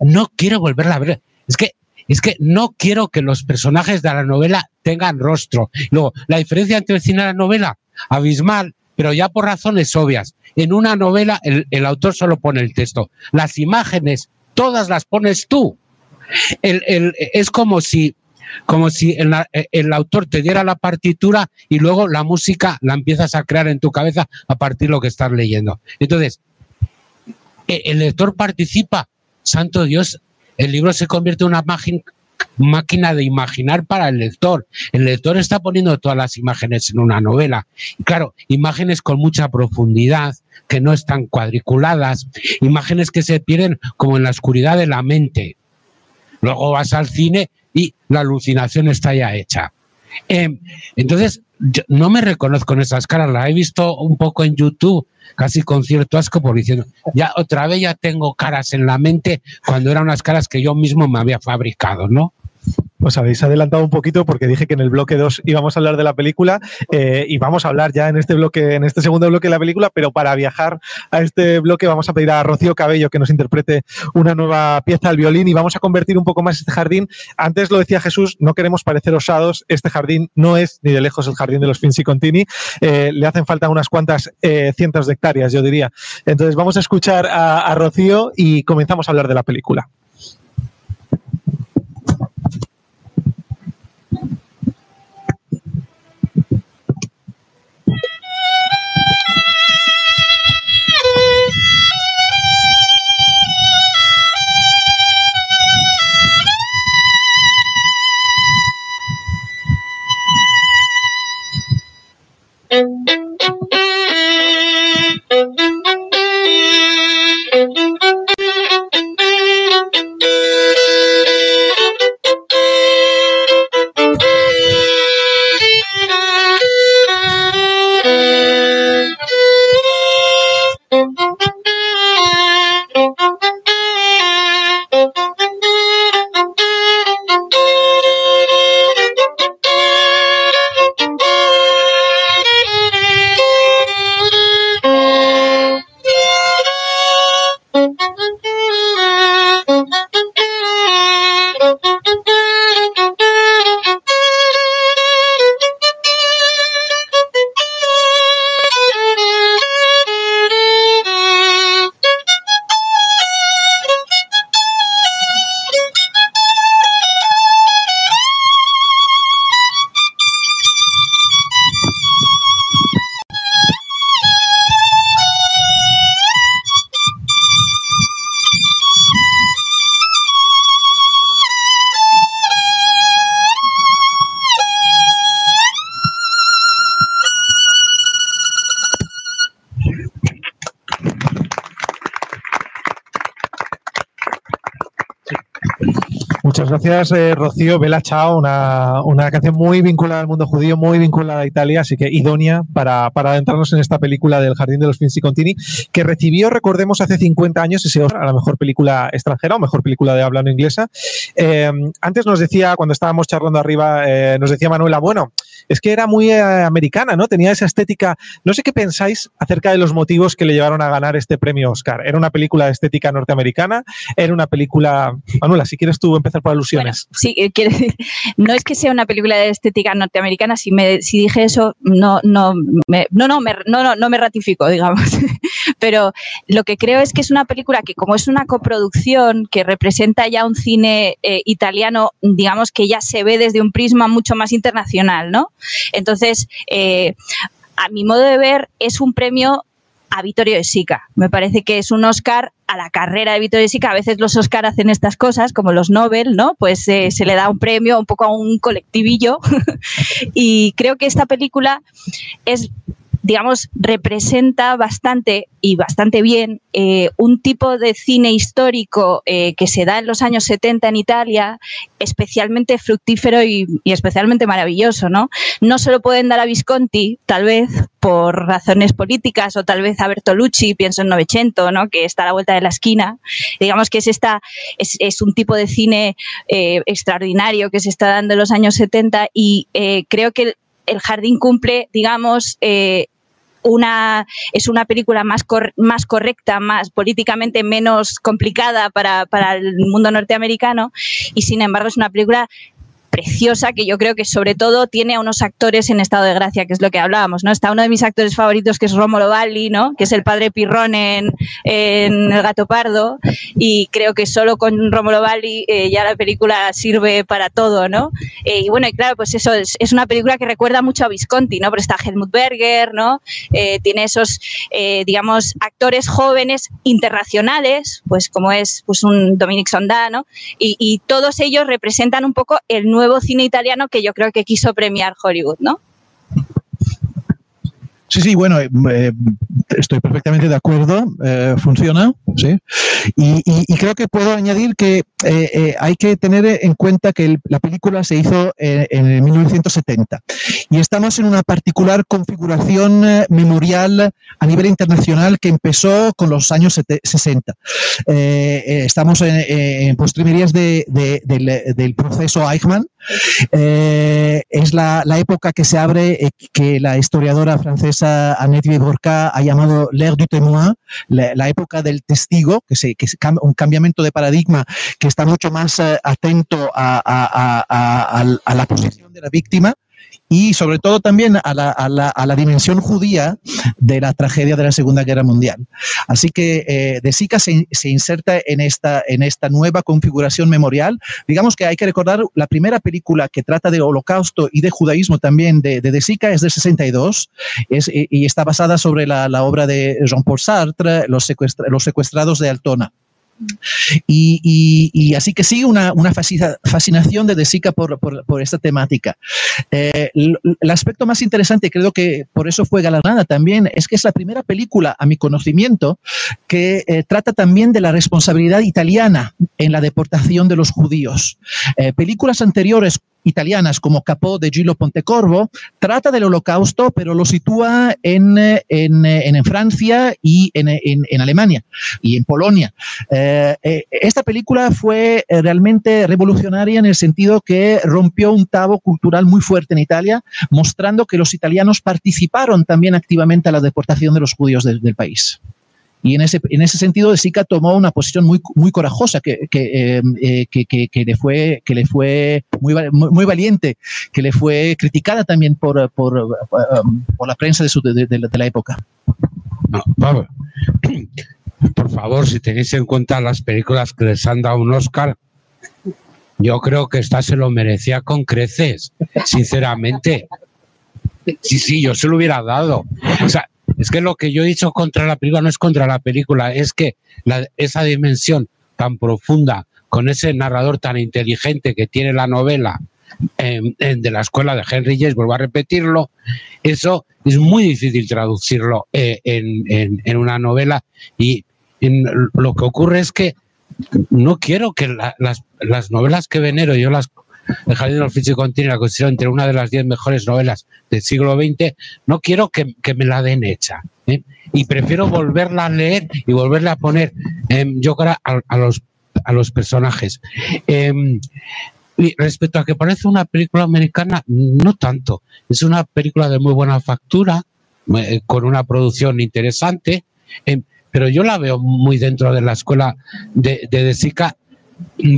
no quiero volverla a ver. Es que es que no quiero que los personajes de la novela tengan rostro. Luego, la diferencia entre el cine y la novela, abismal, pero ya por razones obvias. En una novela el, autor solo pone el texto. Las imágenes, todas las pones tú. es como si, como si el, autor te diera la partitura y luego la música la empiezas a crear en tu cabeza a partir de lo que estás leyendo. Entonces, e, el lector participa, santo Dios, el libro se convierte en una máquina de imaginar para el lector. El lector está poniendo todas las imágenes en una novela. Y claro, imágenes con mucha profundidad, que no están cuadriculadas, imágenes que se pierden como en la oscuridad de la mente. Luego vas al cine y la alucinación está ya hecha. Em, entonces, no me reconozco en esas caras, las he visto un poco en YouTube casi con cierto asco por diciendo, ya otra vez ya tengo caras en la mente cuando eran unas caras que yo mismo me había fabricado, ¿no? Os habéis adelantado un poquito porque dije que en el bloque 2 íbamos a hablar de la película eh, y vamos a hablar ya en este bloque, en este segundo bloque de la película, pero para viajar a este bloque vamos a pedir a Rocío Cabello que nos interprete una nueva pieza al violín y vamos a convertir un poco más este jardín. Antes lo decía Jesús, no queremos parecer osados, este jardín no es ni de lejos el jardín de los Finzi Contini, eh, le hacen falta unas cuantas eh, cientos de hectáreas, yo diría. Entonces vamos a escuchar a Rocío y comenzamos a hablar de la película. Thank you. Gracias, eh, Rocío. Bella Chao, una, una, canción muy vinculada al mundo judío, muy vinculada a Italia, así que idónea para, para adentrarnos en esta película del Jardín de los Finzi Contini, que recibió, recordemos, hace 50 años ese a la mejor película extranjera o mejor película de habla no inglesa. Eh, antes nos decía, cuando estábamos charlando arriba, eh, nos decía Manuela, bueno, es que era muy americana, ¿no? Tenía esa estética. No sé qué pensáis acerca de los motivos que le llevaron a ganar este premio Oscar. ¿Era una película de estética norteamericana? ¿Era una película. Manuela, si quieres tú empezar por alusiones. sí, eh, decir, no es que sea una película de estética norteamericana, si, me, si dije eso, no, no, me, no, no, no, no, me ratifico, digamos. Pero lo que creo es que es una película que, como es una coproducción que representa ya un cine eh, italiano, digamos que ya se ve desde un prisma mucho más internacional, ¿no? Entonces, eh, a mi modo de ver, es un premio a Vittorio de Sica. Me parece que es un Oscar a la carrera de Vittorio de Sica. A veces los Oscar hacen estas cosas, como los Nobel, ¿no? Pues eh, se le da un premio un poco a un colectivillo. y creo que esta película es digamos, representa bastante y bastante bien eh, un tipo de cine histórico eh, que se da en los años 70 en Italia, especialmente fructífero y, especialmente maravilloso, ¿no? No se lo pueden dar a Visconti, tal vez por razones políticas, o tal vez a Bertolucci, pienso en Novecento, ¿no? Que está a la vuelta de la esquina. Digamos que es, esta, es, un tipo de cine eh, extraordinario que se está dando en los años 70 y creo que el, jardín cumple, digamos, una, es una película más, más correcta, más políticamente menos complicada para, para el mundo norteamericano y sin embargo es una película preciosa que yo creo que sobre todo tiene a unos actores en estado de gracia, que es lo que hablábamos, ¿no? Está uno de mis actores favoritos que es Rómulo Valli, ¿no? Que es el padre Pirrón en, El Gato Pardo y creo que solo con Rómulo Valli eh, ya la película sirve para todo, ¿no? Eh, y bueno, y claro, pues eso es, es, una película que recuerda mucho a Visconti, ¿no? Pero está Helmut Berger, ¿no? Eh, tiene esos, digamos, actores jóvenes internacionales, pues como es pues un Dominic Sonda, ¿no? Y, y todos ellos representan un poco el nuevo nuevo cine italiano que yo creo que quiso premiar Hollywood, ¿no? Sí, sí, bueno, eh, eh, estoy perfectamente de acuerdo, eh, funciona, ¿sí? Y, creo que puedo añadir que hay que tener en cuenta que la película se hizo en, 1970 y estamos en una particular configuración memorial a nivel internacional que empezó con los años 60. estamos en, postrimerías del, del, proceso Eichmann. es la, la, época que se abre, que la historiadora francesa Annette Borca ha llamado l'ère du témoin, la, época del testigo, que, se, que es un cambiamiento de paradigma que está mucho más eh, atento a, la posición de la víctima y sobre todo también a la, a, la, a la, dimensión judía de la tragedia de la Segunda Guerra Mundial. Así que eh, De Sica se, se, inserta en esta, en esta nueva configuración memorial. Digamos que hay que recordar la primera película que trata de holocausto y de judaísmo también de De, de Sica es del 62 es, y está basada sobre la, la obra de Jean-Paul Sartre, los, los secuestrados de Altona. Y, así que sí, una, fascinación de De Sica por, por, esta temática. Eh, el, aspecto más interesante, creo que por eso fue galardonada también, es que es la primera película, a mi conocimiento, que eh, trata también de la responsabilidad italiana en la deportación de los judíos. Eh, películas anteriores italianas como Capó de Gillo Pontecorvo, trata del holocausto, pero lo sitúa en, en, en Francia y en, en, Alemania y en Polonia. Eh, eh, esta película fue eh, realmente revolucionaria en el sentido que rompió un tabo cultural muy fuerte en Italia, mostrando que los italianos participaron también activamente a la deportación de los judíos del país. Y en ese, en ese sentido, Sica tomó una posición muy, muy corajosa, que, que, em, eh, que, que, le fue, que le fue muy, muy, valiente, que le fue criticada también por, por, um, por la prensa de, su, de, la época. Pablo, por favor, si tenéis en cuenta las películas que les han dado un Oscar, yo creo que esta se lo merecía con creces, sinceramente. Sí, sí, yo se lo hubiera dado. O sea, es que lo que yo he dicho contra la película no es contra la película, es que esa dimensión tan profunda, con ese narrador tan inteligente que tiene la novela de la escuela de Henry James, vuelvo a repetirlo, eso es muy difícil traducirlo eh, en, una novela. Y lo que ocurre es que no quiero que las, las novelas que venero yo las el Jardín del Oficio Continuo la considero entre una de las diez mejores novelas del siglo XX, no quiero que, me la den hecha. ¿eh? Y prefiero volverla a leer y volverla a poner, em, yo creo, a, los, a los personajes. Em, y respecto a que parece una película americana, no tanto. Es una película de muy buena factura, eh, con una producción interesante, em, pero yo la veo muy dentro de la escuela de, de, de Sica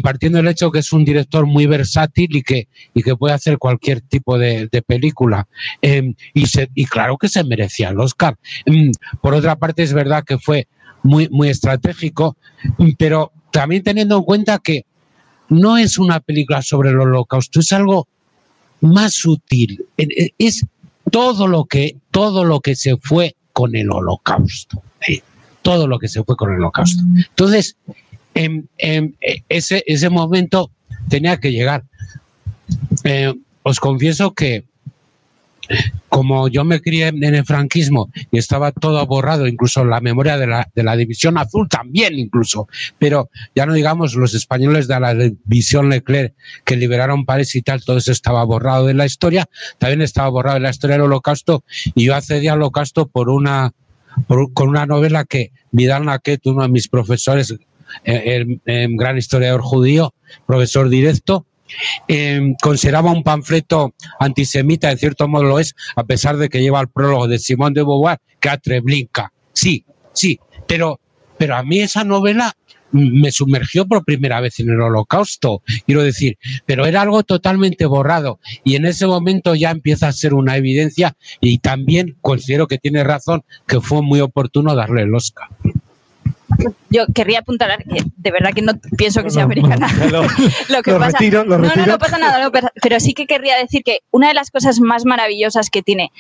partiendo del hecho que es un director muy versátil y que, y que puede hacer cualquier tipo de, película. Em, y, y claro que se merecía el Oscar. Em, por otra parte, es verdad que fue muy, muy estratégico, pero también teniendo en cuenta que no es una película sobre el holocausto, es algo más sutil. Es todo lo que, todo lo que se fue con el holocausto. Todo lo que se fue con el holocausto. Entonces, en, en ese, ese momento tenía que llegar. Eh, os confieso que como yo me crié en el franquismo y estaba todo borrado, incluso la memoria de la, de la División Azul también incluso, pero ya no digamos los españoles de la División Leclerc que liberaron París y tal, todo eso estaba borrado de la historia, también estaba borrado de la historia del holocausto y yo accedí al holocausto por una, por, con una novela que Vidal Naquet, uno de mis profesores, eh, el, el gran historiador judío, profesor directo, eh, consideraba un panfleto antisemita, en cierto modo lo es, a pesar de que lleva el prólogo de Simón de Beauvoir, que a. Sí, sí, pero, pero a mí esa novela me sumergió por primera vez en el holocausto, quiero decir, pero era algo totalmente borrado y en ese momento ya empieza a ser una evidencia y también considero que tiene razón que fue muy oportuno darle el Oscar yo querría apuntar que de verdad que no pienso que sea americana. Lo, lo que lo pasa, retiro, lo no, no, no pasa nada, no, pero, pero sí que querría decir que una de las cosas más maravillosas que tiene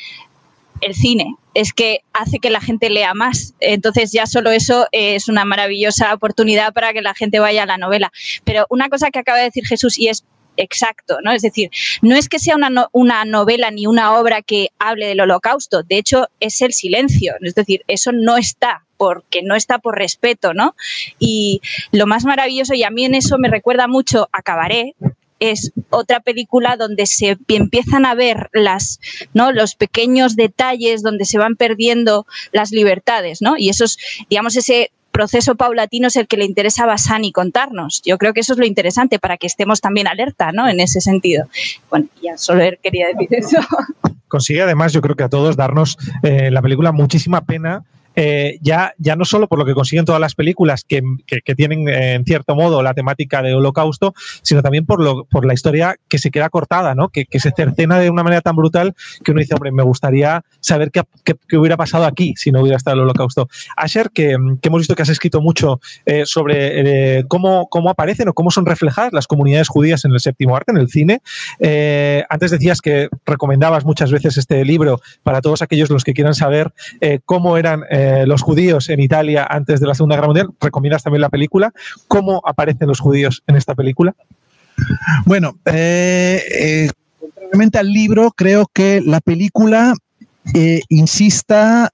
el cine es que hace que la gente lea más. Entonces ya solo eso es una maravillosa oportunidad para que la gente vaya a la novela. Pero una cosa que acaba de decir Jesús y es exacto, ¿no? Es decir, no es que sea una, no- una novela ni una obra que hable del holocausto, de hecho es el silencio, es decir, eso no está porque no está por respeto, ¿no? Y lo más maravilloso, y a mí en eso me recuerda mucho a Cabaret, es otra película donde se empiezan a ver las, ¿no? los pequeños detalles donde se van perdiendo las libertades, ¿no? Y esos, digamos, ese proceso paulatino es el que le interesa a Basani contarnos. Yo creo que eso es lo interesante para que estemos también alerta, ¿no? En ese sentido. Bueno, ya solo quería decir eso. consigue además, yo creo que a todos darnos eh, la película muchísima pena. Eh, ya, ya no solo por lo que consiguen todas las películas que, que- tienen eh, en cierto modo la temática de holocausto, sino también por, lo, por la historia que se queda cortada, ¿no? que, que se cercena de una manera tan brutal que uno dice, hombre, me gustaría saber qué, qué- hubiera pasado aquí si no hubiera estado el holocausto. Asher, que, que hemos visto que has escrito mucho eh, sobre cómo, cómo aparecen o cómo son reflejadas las comunidades judías en el séptimo arte, en el cine. Antes decías que recomendabas muchas veces este libro para todos aquellos los que quieran saber cómo eran eh, los judíos en Italia antes de la Segunda Guerra Mundial. Recomiendas también la película. ¿Cómo aparecen los judíos en esta película? Bueno, eh, eh, contrariamente al libro, creo que la película insista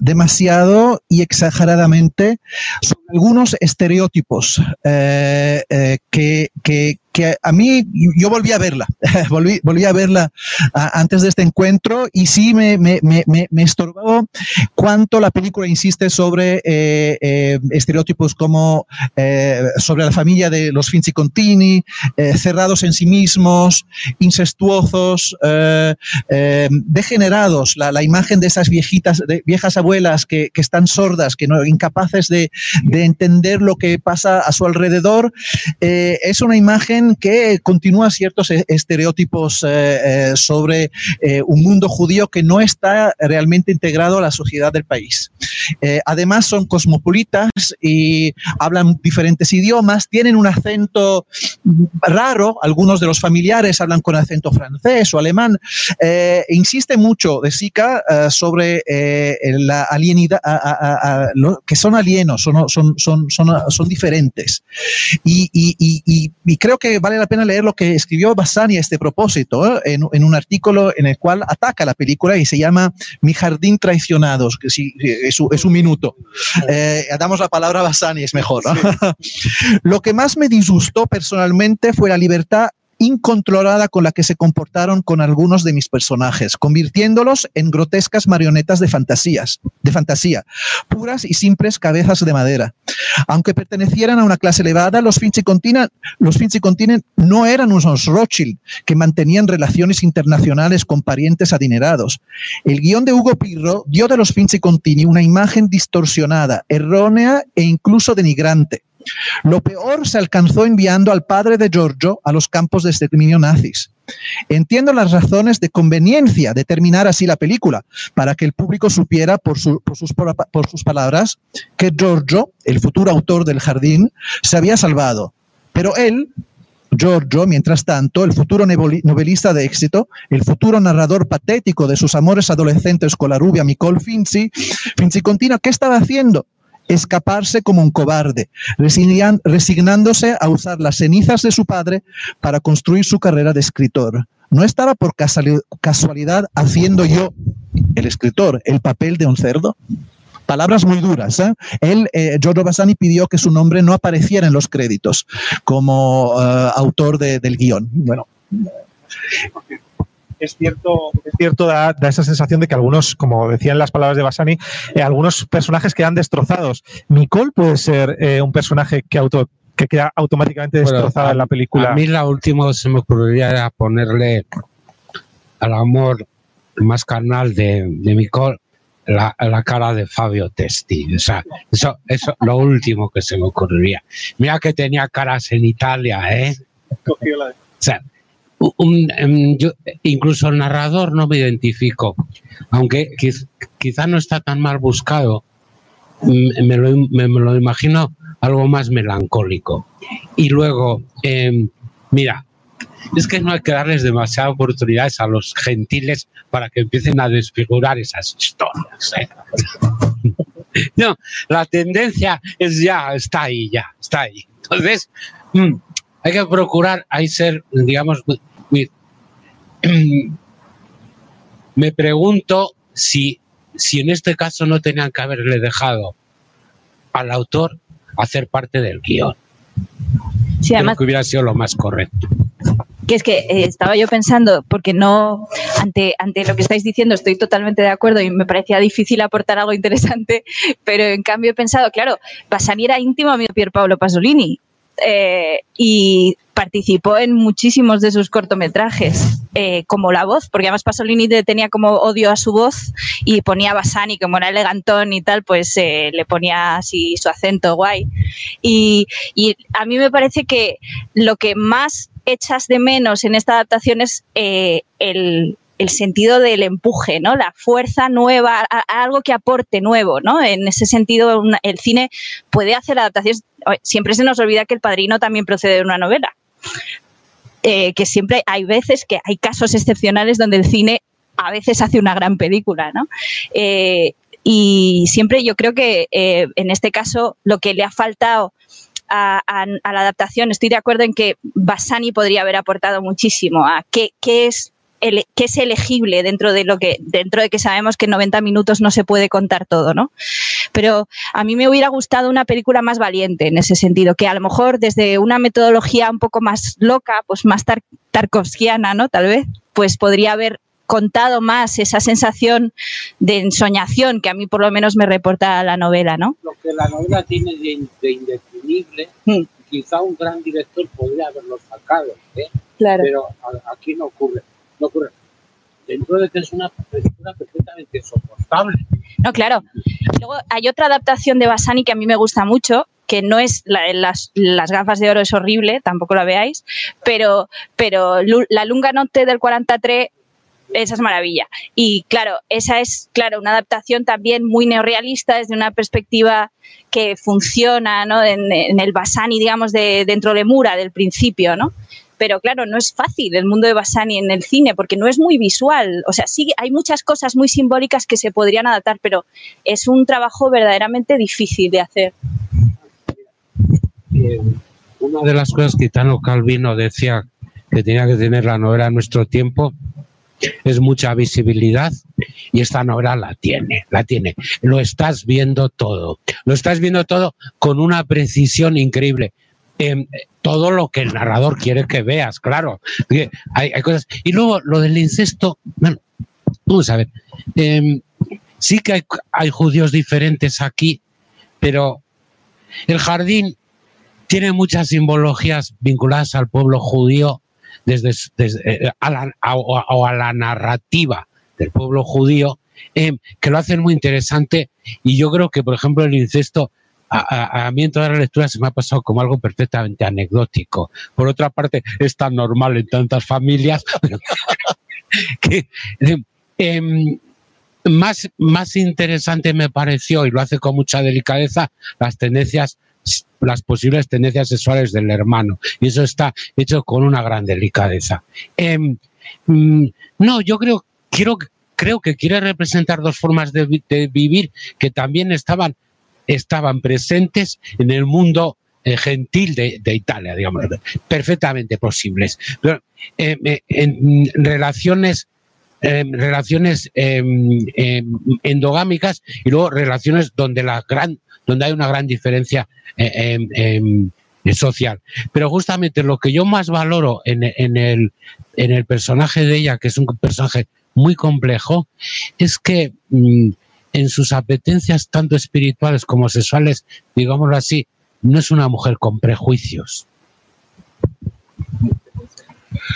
demasiado y exageradamente sobre algunos estereotipos eh, eh, que, que- que a mí, yo volví a verla, volví, volví a verla antes de este encuentro y sí me, me, me, me- estorbó cuánto la película insiste sobre eh, estereotipos como sobre la familia de los Finzi Contini, cerrados en sí mismos, incestuosos, degenerados, la, la imagen de esas viejitas, de viejas abuelas que, que están sordas, que no, incapaces de entender lo que pasa a su alrededor, eh, es una imagen que continúa ciertos e- estereotipos eh, eh, sobre un mundo judío que no está realmente integrado a la sociedad del país. Además son cosmopolitas y hablan diferentes idiomas, tienen un acento raro, algunos de los familiares hablan con acento francés o alemán. Insiste mucho de Sica sobre la alienidad, que son alienos, son, son, son, son diferentes. Y, y- y- y- creo que vale la pena leer lo que escribió Bassani a este propósito, ¿eh? en, en un artículo en el cual ataca la película y se llama Mi jardín traicionados, que sí, es, un- es un minuto. Eh, damos la palabra a Bassani, es mejor. ¿no? Lo que más me disgustó personalmente fue la libertad incontrolada con la que se comportaron con algunos de mis personajes, convirtiéndolos en grotescas marionetas de fantasías, de fantasía, puras y simples cabezas de madera. Aunque pertenecieran a una clase elevada, los Finchi Continent, los Finchi Continent no eran unos Rothschild que mantenían relaciones internacionales con parientes adinerados. El guion de Hugo Pirro dio de los Finchi Contini una imagen distorsionada, errónea e incluso denigrante. Lo peor se alcanzó enviando al padre de Giorgio a los campos de exterminio nazis. Entiendo las razones de conveniencia de terminar así la película, para que el público supiera por, su- por sus, por sus palabras que Giorgio, el futuro autor del jardín, se había salvado. Pero él, Giorgio, mientras tanto, el futuro novelista de éxito, el futuro narrador patético de sus amores adolescentes con la rubia Nicole Finzi, Finzi continúa, ¿qué estaba haciendo? Escaparse como un cobarde, resignándose a usar las cenizas de su padre para construir su carrera de escritor. No estaba por casualidad haciendo yo, el escritor, el papel de un cerdo. Palabras muy duras. ¿eh? Él, eh, Giorgio Bassani, pidió que su nombre no apareciera en los créditos como uh, autor de, del guion. Bueno. Es cierto, es cierto da, da, esa sensación de que algunos, como decían las palabras de Bassani, eh, algunos personajes quedan destrozados. Nicole puede ser eh, un personaje que auto que queda automáticamente destrozada bueno, a, en la película. A mí la última se me ocurriría era ponerle al amor más carnal de, de Nicole la, la, cara de Fabio Testi. O sea, eso es lo último que se me ocurriría. Mira que tenía caras en Italia, ¿eh? O sea, un, um, yo, incluso el narrador no me identifico, aunque quiz, quizá no está tan mal buscado. Me lo, me, me lo imagino algo más melancólico. Y luego, eh, mira, es que no hay que darles demasiadas oportunidades a los gentiles para que empiecen a desfigurar esas historias. ¿eh? no, la tendencia es ya, está ahí, ya, está ahí. Entonces, mmm, hay que procurar ahí ser, digamos, me pregunto si, si en este caso no tenían que haberle dejado al autor hacer parte del guion. Sí, además, Creo que hubiera sido lo más correcto. Que es que eh, estaba yo pensando, porque no, ante, ante lo que estáis diciendo estoy totalmente de acuerdo y me parecía difícil aportar algo interesante, pero en cambio he pensado, claro, Pasani era íntimo amigo de Pier Paolo Pasolini, eh, y participó en muchísimos de sus cortometrajes, eh, como la voz, porque además Pasolini tenía como odio a su voz y ponía a Bassani, como era elegantón y tal, pues eh, le ponía así su acento guay. Y, y, a mí me parece que lo que más echas de menos en esta adaptación es el, el sentido del empuje, ¿no? La fuerza nueva, algo que aporte nuevo, ¿no? En ese sentido, el cine puede hacer adaptaciones. Siempre se nos olvida que El Padrino también procede de una novela. Eh, que siempre hay veces que hay casos excepcionales donde el cine a veces hace una gran película, ¿no? Eh, y siempre yo creo que eh, en este caso lo que le ha faltado a, la adaptación, estoy de acuerdo en que Bassani podría haber aportado muchísimo a qué es el, que es elegible dentro de lo que dentro de que sabemos que en 90 minutos no se puede contar todo, ¿no? Pero a mí me hubiera gustado una película más valiente en ese sentido, que a lo mejor desde una metodología un poco más loca, pues más tar tarkovskiana, ¿no? Tal vez, pues podría haber contado más esa sensación de ensoñación que a mí por lo menos me reporta la novela, ¿no? Lo que la novela tiene de, de indefinible, mm. quizá un gran director podría haberlo sacado, ¿eh? claro. pero aquí no ocurre no ocurre. Dentro de que es una película perfectamente soportable. No, claro. Luego hay otra adaptación de Bassani que a mí me gusta mucho, que no es la, las, las, gafas de oro es horrible, tampoco la veáis, pero, pero la lunga noche del 43 esa es maravilla. Y claro, esa es, claro, una adaptación también muy neorrealista desde una perspectiva que funciona ¿no? en, en el Bassani, digamos, de, dentro de Mura, del principio, ¿no? Pero claro, no es fácil el mundo de Bassani en el cine porque no es muy visual. O sea, sí hay muchas cosas muy simbólicas que se podrían adaptar, pero es un trabajo verdaderamente difícil de hacer. Eh, una de las cosas que Italo Calvino decía que tenía que tener la novela en nuestro tiempo es mucha visibilidad y esta novela la tiene, la tiene. Lo estás viendo todo, lo estás viendo todo con una precisión increíble. Eh, todo lo que el narrador quiere que veas, claro. Hay, cosas. Y luego lo del incesto, bueno, vamos a ver. Eh, sí que hay, judíos diferentes aquí, pero el jardín tiene muchas simbologías vinculadas al pueblo judío desde, desde a la, a, o a la narrativa del pueblo judío eh, que lo hacen muy interesante y yo creo que por ejemplo el incesto a, mí en todas las lecturas se me ha pasado como algo perfectamente anecdótico. Por otra parte, es tan normal en tantas familias que eh, más, más interesante me pareció, y lo hace con mucha delicadeza, las tendencias las posibles tendencias sexuales del hermano. Y eso está hecho con una gran delicadeza. Em, mm, no, yo creo, quiero, creo que quiere representar dos formas de, vivir que también estaban, estaban presentes en el mundo eh, gentil de, Italia, digamos, perfectamente posibles. Pero, em, eh, en relaciones em, relaciones endogámicas y luego relaciones donde la gran donde hay una gran diferencia eh, social. Pero justamente lo que yo más valoro en, el, en el personaje de ella, que es un personaje muy complejo, es que mm, en sus apetencias tanto espirituales como sexuales, digámoslo así, no es una mujer con prejuicios.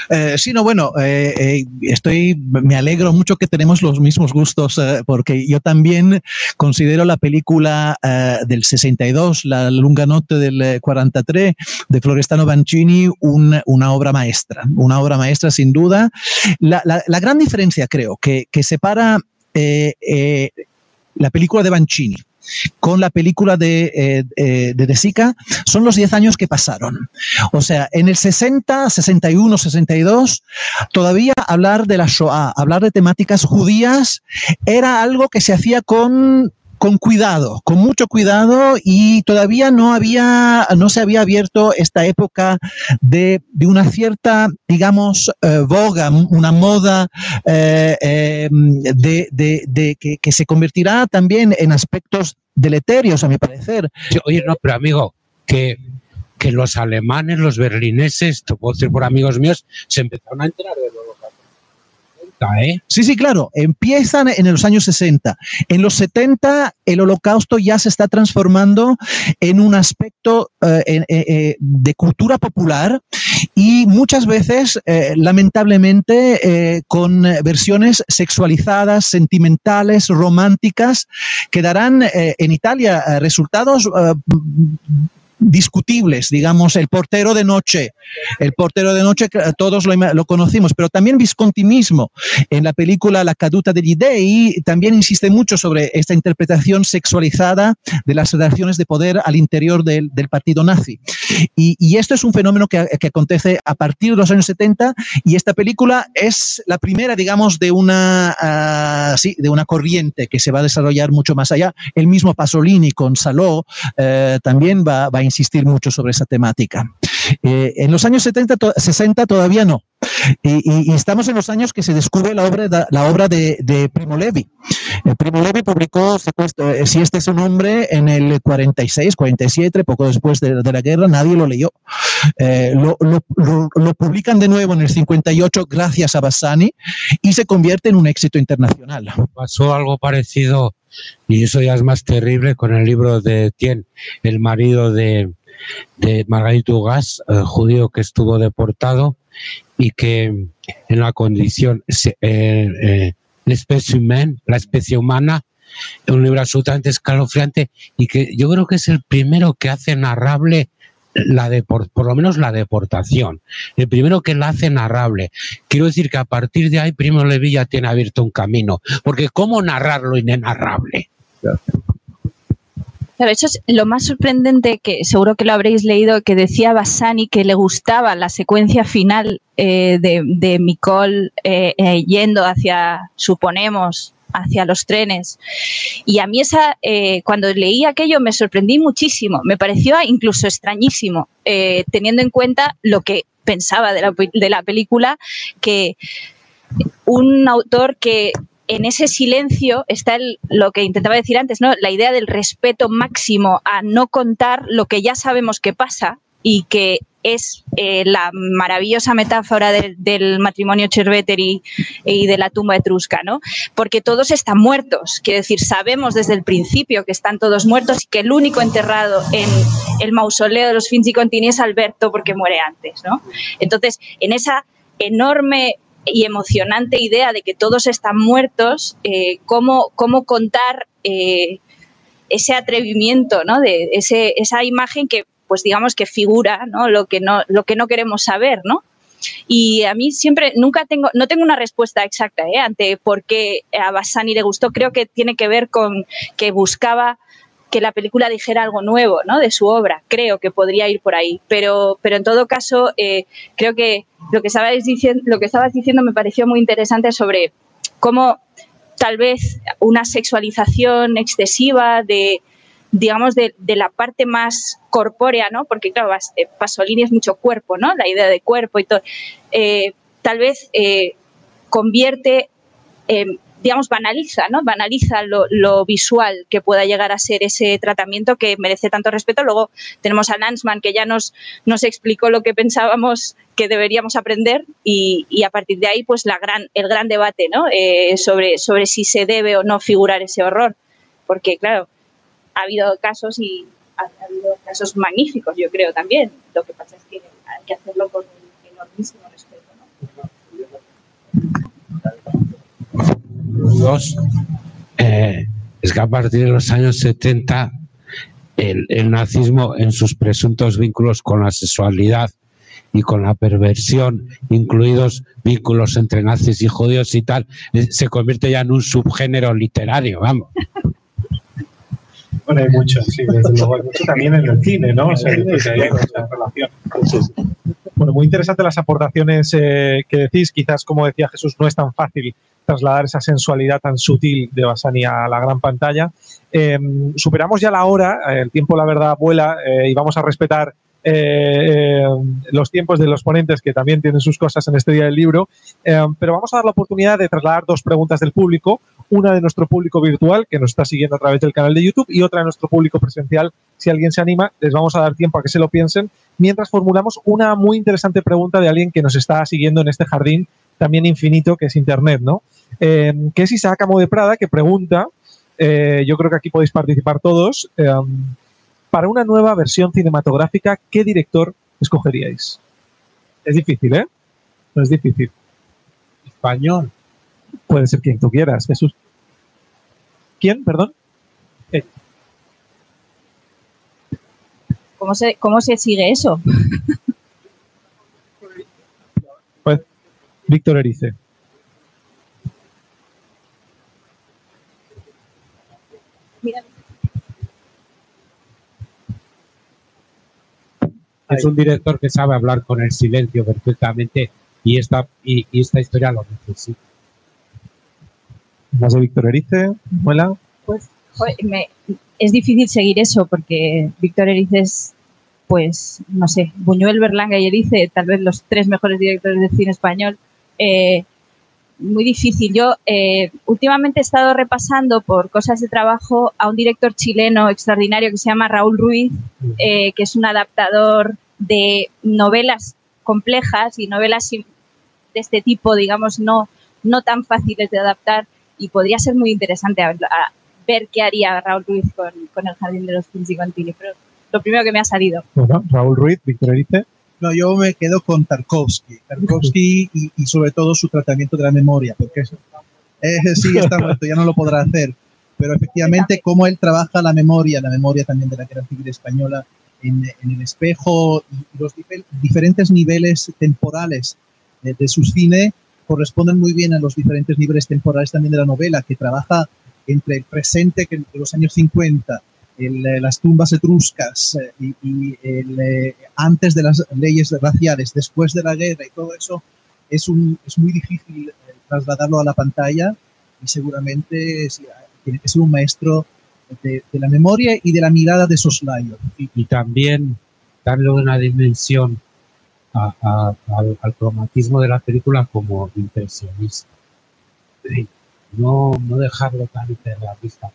Eh, sí, no, bueno, eh, eh, estoy, me alegro mucho que tenemos los mismos gustos, porque yo también considero la película del 62, La lunga notte del 43, de Florestano Bancini, una obra maestra, una obra maestra sin duda. La, gran diferencia, creo, que, que separa la película de Bancini con la película de, eh, eh, de, de Sica son los 10 años que pasaron. O sea, en el 60, 61, 62, todavía hablar de la Shoah, hablar de temáticas judías, era algo que se hacía con con cuidado, con mucho cuidado y todavía no había, no se había abierto esta época de, una cierta, digamos, eh, boga, una moda eh, em, de, que, se convertirá también en aspectos deleterios, a mi parecer. Oye, no, pero amigo, que, que los alemanes, los berlineses, te puedo decir por amigos míos, se empezaron a enterar de lo ¿eh? Sí, sí, claro. Empiezan en los años 60. En los 70 el holocausto ya se está transformando en un aspecto eh, eh, de cultura popular y muchas veces, lamentablemente, con versiones sexualizadas, sentimentales, románticas, que darán en Italia resultados discutibles, digamos, el portero de noche, el portero de noche, todos lo, conocimos, pero también Visconti mismo, en la película La caduta degli dei, también insiste mucho sobre esta interpretación sexualizada de las relaciones de poder al interior del, partido nazi. Y, esto es un fenómeno que, acontece a partir de los años 70 y esta película es la primera, digamos, de una, ah, de una corriente que se va a desarrollar mucho más allá. El mismo Pasolini con Saló eh, también va, va a insistir mucho sobre esa temática. Eh, en los años 70, 60 todavía no. Y, estamos en los años que se descubre la obra, la obra de, Primo Levi. Eh, Primo Levi publicó, eh, si este es su nombre, en el 46, 47, poco después de, la guerra, nadie lo leyó. lo, lo, publican de nuevo en el 58 gracias a Bassani y se convierte en un éxito internacional. Pasó algo parecido, y eso ya es más terrible, con el libro de Tien, el marido de, de Margarita Ugas, eh, judío que estuvo deportado y que en la condición, eh, la especie humana, un libro absolutamente escalofriante y que yo creo que es el primero que hace narrable la por lo menos la deportación. El primero que la hace narrable. Quiero decir que a partir de ahí Primo Levi ya tiene abierto un camino, porque ¿cómo narrar lo inenarrable? Eso es lo más sorprendente que seguro que lo habréis leído, que decía Bassani que le gustaba la secuencia final eh, de, de Micol eh, eh, yendo hacia, suponemos, hacia los trenes. Y a mí esa, cuando leí aquello me sorprendí muchísimo, me pareció incluso extrañísimo, teniendo en cuenta lo que pensaba de la, de la película, que un autor que en ese silencio está lo que intentaba decir antes, ¿no? La idea del respeto máximo a no contar lo que ya sabemos que pasa y que es eh, la maravillosa metáfora del, matrimonio Cerveteri y, de la tumba etrusca, ¿no? Porque todos están muertos, quiere decir, sabemos desde el principio que están todos muertos y que el único enterrado en el mausoleo de los Finzi Contini es Alberto porque muere antes, ¿no? Entonces, en esa enorme y emocionante idea de que todos están muertos, eh, cómo, cómo, contar eh, ese atrevimiento, ¿no? De ese, esa imagen que, pues digamos que figura, ¿no? Lo que no, lo que no queremos saber, ¿no? Y a mí siempre, nunca tengo, no tengo una respuesta exacta ¿eh? ante por qué a Bassani le gustó. Creo que tiene que ver con que buscaba que la película dijera algo nuevo ¿no? de su obra. Creo que podría ir por ahí. Pero, pero en todo caso, eh, creo que lo que, estabas diciendo, lo que estabas diciendo me pareció muy interesante sobre cómo tal vez una sexualización excesiva de, digamos, de, la parte más corpórea, ¿no? Porque, claro, eh, Pasolini es mucho cuerpo, ¿no? La idea de cuerpo y todo. Eh, tal vez eh, convierte, digamos, banaliza, ¿no? Banaliza lo, visual que pueda llegar a ser ese tratamiento que merece tanto respeto. Luego tenemos a Lansman, que ya nos, nos explicó lo que pensábamos que deberíamos aprender y, a partir de ahí, pues, la gran, el gran debate, ¿no? sobre, sobre si se debe o no figurar ese horror. Porque, claro, ha habido casos y ha, habido casos magníficos, yo creo también. Lo que pasa es que hay que hacerlo con un enormísimo respeto. Eh, es que a partir de los años 70 el, nazismo en sus presuntos vínculos con la sexualidad y con la perversión, incluidos vínculos entre nazis y judíos y tal, eh, se convierte ya en un subgénero literario, vamos. Bueno, hay mucho, sí, desde luego también en el cine, ¿no? O sea. Bueno, muy interesante las aportaciones eh, que decís. Quizás, como decía Jesús, no es tan fácil trasladar esa sensualidad tan sutil de Basani a la gran pantalla. Em, superamos ya la hora, el tiempo, la verdad, vuela eh, y vamos a respetar eh, los tiempos de los ponentes que también tienen sus cosas en este día del libro, em, pero vamos a dar la oportunidad de trasladar dos preguntas del público una de nuestro público virtual que nos está siguiendo a través del canal de YouTube y otra de nuestro público presencial. Si alguien se anima, les vamos a dar tiempo a que se lo piensen mientras formulamos una muy interesante pregunta de alguien que nos está siguiendo en este jardín también infinito que es Internet, ¿no? Eh, que es Isaac Amo de Prada que pregunta, eh, yo creo que aquí podéis participar todos, eh, para una nueva versión cinematográfica, ¿qué director escogeríais? Es difícil, ¿eh? No es difícil. Español. Puede ser quien tú quieras, Jesús. ¿Quién? Perdón. Eh. ¿Cómo, se, ¿Cómo se sigue eso? Pues Víctor Erice. Es un director que sabe hablar con el silencio perfectamente y esta, y esta historia lo necesita. Más de Víctor Erice, Muela. Pues es difícil seguir eso porque Víctor Erice es, pues, no sé, Buñuel, Berlanga y Erice, tal vez los tres mejores directores de cine español. Eh, muy difícil. Yo eh, últimamente he estado repasando por cosas de trabajo a un director chileno extraordinario que se llama Raúl Ruiz, eh, que es un adaptador de novelas complejas y novelas de este tipo, digamos, no, no tan fáciles de adaptar y podría ser muy interesante a, ver qué haría Raúl Ruiz con, el Jardín de los Kings y con Tini, pero lo primero que me ha salido. Bueno, Raúl Ruiz, Víctor Erice. No, yo me quedo con Tarkovsky. Tarkovsky y, sobre todo su tratamiento de la memoria, porque eso, eh, sí está muerto, ya no lo podrá hacer. Pero efectivamente, cómo él trabaja la memoria, la memoria también de la guerra civil española en, el espejo y los diferentes niveles temporales de, de su cine, corresponden muy bien a los diferentes niveles temporales también de la novela, que trabaja entre el presente, de los años 50, eh, las tumbas etruscas eh, y, eh, antes de las leyes raciales, después de la guerra y todo eso, es, un, es muy difícil trasladarlo a la pantalla y seguramente tiene que ser un maestro de, la memoria y de la mirada de soslayo. Y, y también darle una dimensión al, cromatismo de la película como impresionista. No, no dejarlo tan realista.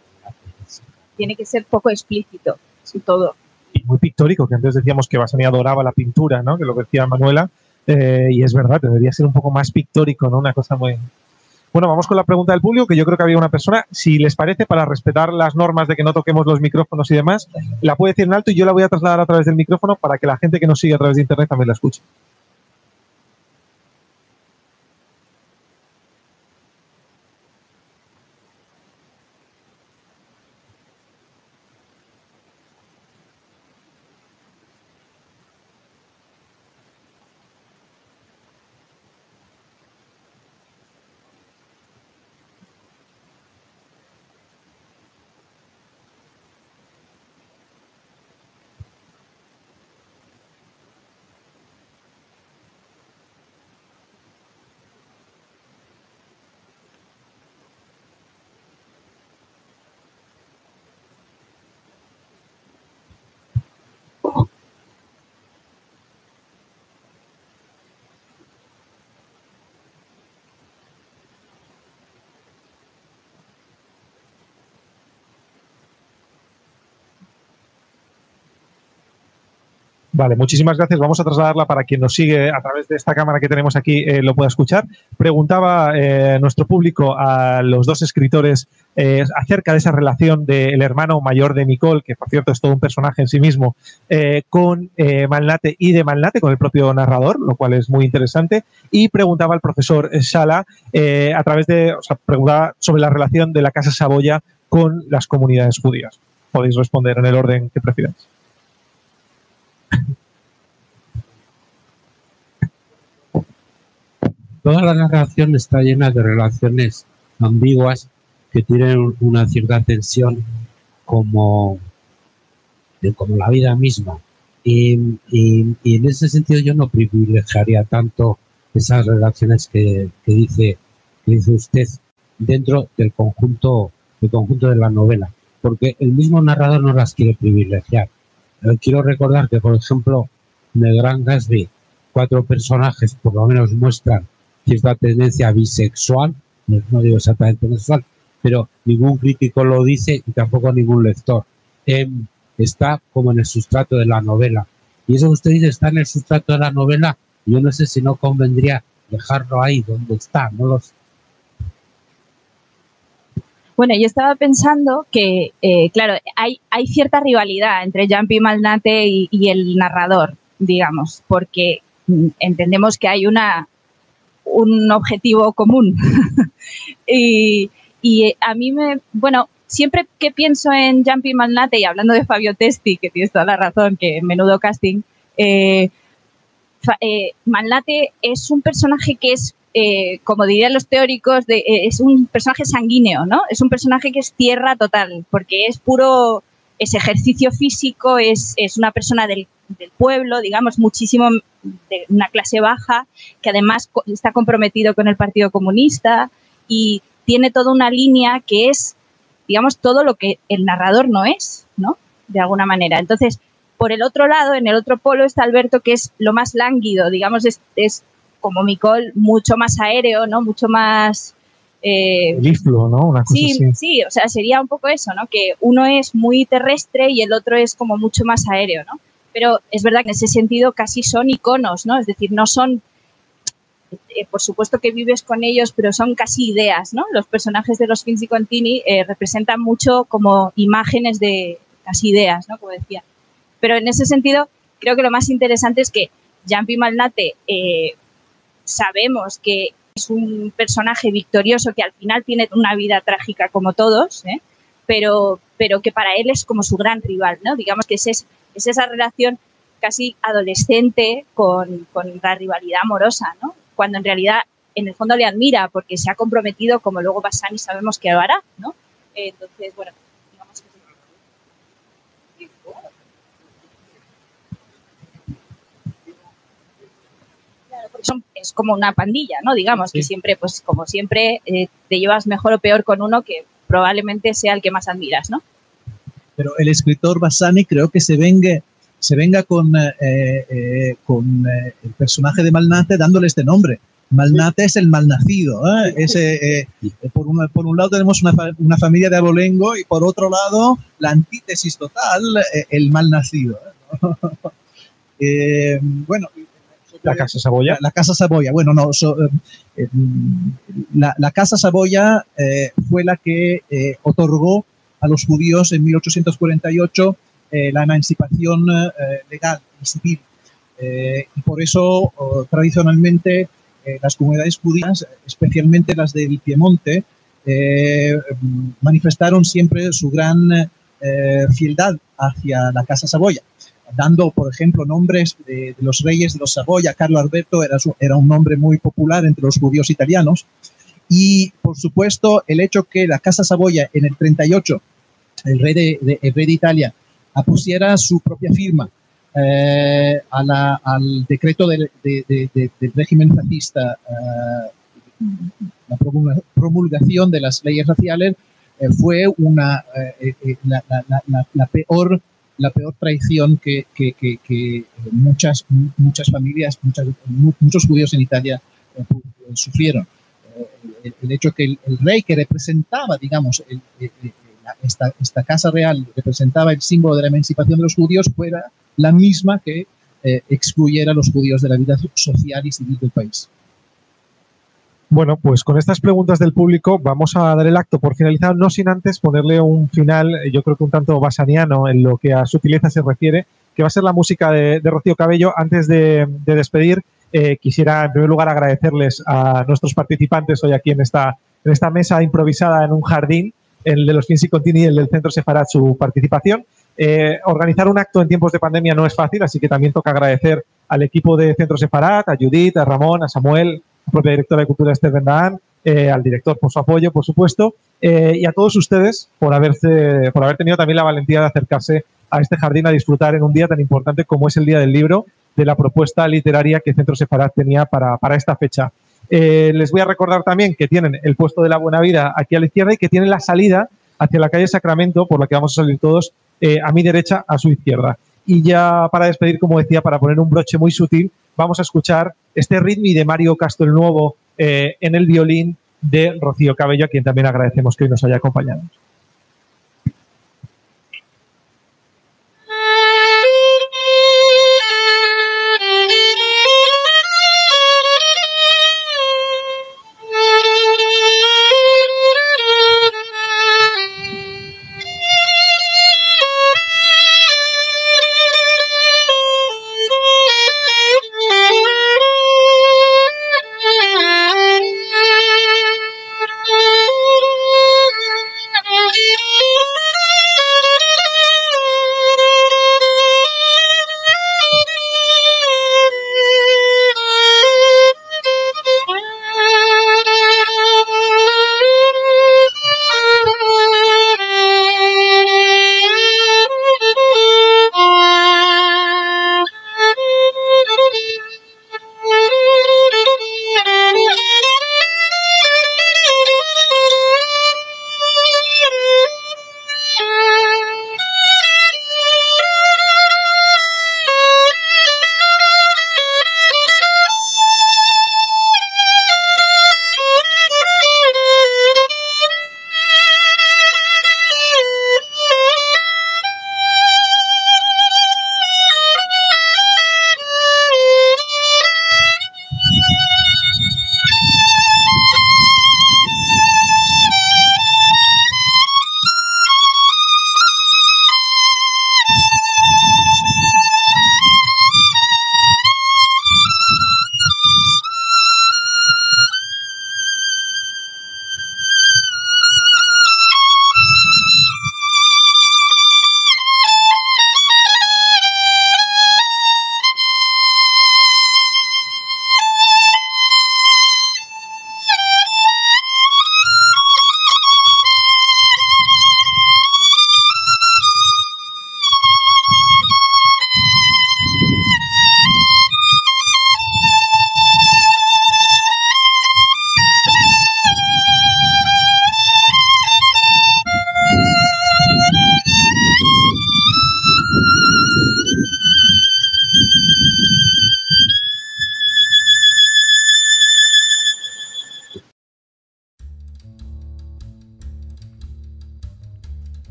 Tiene que ser poco explícito, sin todo. Y muy pictórico, que antes decíamos que Basani adoraba la pintura, ¿no? que lo decía Manuela, eh, y es verdad, debería ser un poco más pictórico, ¿no? una cosa muy, bueno, vamos con la pregunta del público, que yo creo que había una persona, si les parece, para respetar las normas de que no toquemos los micrófonos y demás, la puede decir en alto y yo la voy a trasladar a través del micrófono para que la gente que nos sigue a través de Internet también la escuche. Vale, muchísimas gracias. Vamos a trasladarla para quien nos sigue a través de esta cámara que tenemos aquí eh, lo pueda escuchar. Preguntaba eh, nuestro público a los dos escritores eh, acerca de esa relación del hermano mayor de Nicole, que por cierto es todo un personaje en sí mismo, eh, con Malnate y de Malnate, con el propio narrador, lo cual es muy interesante. Y preguntaba al profesor Sala a través de, o sea, preguntaba sobre la relación de la Casa Saboya con las comunidades judías. Podéis responder en el orden que prefiráis. Toda la narración está llena de relaciones ambiguas que tienen una cierta tensión como, como la vida misma. Y, y- y en ese sentido yo no privilegiaría tanto esas relaciones que, que dice, que dice usted dentro del conjunto, del conjunto de la novela, porque el mismo narrador no las quiere privilegiar. Quiero recordar que, por ejemplo, en el Gran Gatsby, cuatro personajes por lo menos muestran cierta tendencia bisexual, no, digo exactamente sexual, pero ningún crítico lo dice y tampoco ningún lector. Em, está como en el sustrato de la novela. Y eso que usted dice está en el sustrato de la novela, yo no sé si no convendría dejarlo ahí donde está, no lo sé. Bueno, yo estaba pensando que, eh, claro, hay, cierta rivalidad entre Jumpy Malnate y, el narrador, digamos, porque mm, entendemos que hay una, un objetivo común. y, eh, a mí me, bueno, siempre que pienso en Jumpy Malnate y hablando de Fabio Testi, que tienes toda la razón, que menudo casting, eh, eh, Malnate es un personaje que es, eh, como dirían los teóricos, de, eh, es un personaje sanguíneo, ¿no? Es un personaje que es tierra total, porque es puro, es ejercicio físico, es, una persona del, del pueblo, digamos, muchísimo de una clase baja, que además está comprometido con el Partido Comunista y tiene toda una línea que es, digamos, todo lo que el narrador no es, ¿no? De alguna manera. Entonces, por el otro lado, en el otro polo está Alberto, que es lo más lánguido, digamos, es, es como Micol, mucho más aéreo, ¿no? Mucho más... eh, Liflo, ¿no? Una cosa Sí, así. sí, o sea, sería un poco eso, ¿no? Que uno es muy terrestre y el otro es como mucho más aéreo, ¿no? Pero es verdad que en ese sentido casi son iconos, ¿no? Es decir, no son, eh, por supuesto que vives con ellos, pero son casi ideas, ¿no? Los personajes de los Finzi Contini eh, representan mucho como imágenes de casi ideas, ¿no? Como decía. Pero en ese sentido, creo que lo más interesante es que Jumpy Malnate eh, sabemos que es un personaje victorioso que al final tiene una vida trágica como todos, ¿eh? pero, pero que para él es como su gran rival, ¿no? Digamos que es, es, es esa relación casi adolescente con, con la rivalidad amorosa, ¿no? Cuando en realidad en el fondo le admira porque se ha comprometido como luego Bassani sabemos que lo hará, ¿no? Entonces, bueno, digamos que Claro, porque son- es como una pandilla, ¿no? Digamos que siempre, pues como siempre, eh, te llevas mejor o peor con uno que probablemente sea el que más admiras, ¿no? pero el escritor Bassani creo que se venga, se venga con, eh, eh, con el personaje de Malnate dándole este nombre. Malnate es el malnacido. Ese, por, un, por un lado tenemos una, fa- una familia de abolengo y por otro lado la antítesis total, el malnacido. Eh, bueno, La Casa Saboya. la, la Casa Saboya. Bueno, no, so- eh, eh, la, la Casa Saboya eh, fue la que eh, otorgó a los judíos en 1848 eh, la emancipación legal y civil. Y por eso, tradicionalmente, las comunidades judías, especialmente las del Piemonte, manifestaron siempre su gran fieldad hacia la Casa Saboya dando, por ejemplo, nombres de, de los reyes de los Saboya. Carlo Alberto era, su- era un nombre muy popular entre los judíos italianos. Y, por supuesto, el hecho que la Casa Saboya en el 38, el rey de, de- el rey de Italia, pusiera su propia firma eh, a la- al decreto del, de- de- de- del régimen fascista, eh, la promulga- promulgación de las leyes raciales, eh, fue una, eh, eh, la- la- la- la peor la peor traición que, muchas, muchas familias, muchas- mu- muchos judíos en Italia eh, eh, sufrieron. Eh, el, hecho que el, rey que representaba, digamos, esta, casa real representaba el símbolo de la emancipación de los judíos fuera la misma que excluyera a los judíos de la vida social y civil del país. Bueno, pues con estas preguntas del público vamos a dar el acto por finalizado, no sin antes ponerle un final, eh, yo creo que un tanto basaniano en lo que a sutileza se refiere, que va a ser la música de, Rocío Cabello. Antes de, despedir, eh, quisiera en primer lugar agradecerles a nuestros participantes hoy aquí en esta, en esta mesa improvisada en un jardín, el de los Finsi Contini y el del Centro Separat, su participación. Eh, organizar un acto en tiempos de pandemia no es fácil, así que también toca agradecer al equipo de Centro Separat, a Judith, a Ramón, a Samuel, propia directora de Cultura Esther Vendaan, eh, al director por su apoyo, por supuesto, eh, y a todos ustedes por, haberse, por haber tenido también la valentía de acercarse a este jardín a disfrutar en un día tan importante como es el Día del Libro, de la propuesta literaria que Centro Separat tenía para, para esta fecha. Eh, les voy a recordar también que tienen el puesto de la Buena Vida aquí a la izquierda y que tienen la salida hacia la calle Sacramento, por la que vamos a salir todos, a mi derecha, a su izquierda. Y ya para despedir, como decía, para poner un broche muy sutil, vamos a escuchar este ritmo de Mario Castelnuovo eh, en el violín de Rocío Cabello, a quien también agradecemos que hoy nos haya acompañado.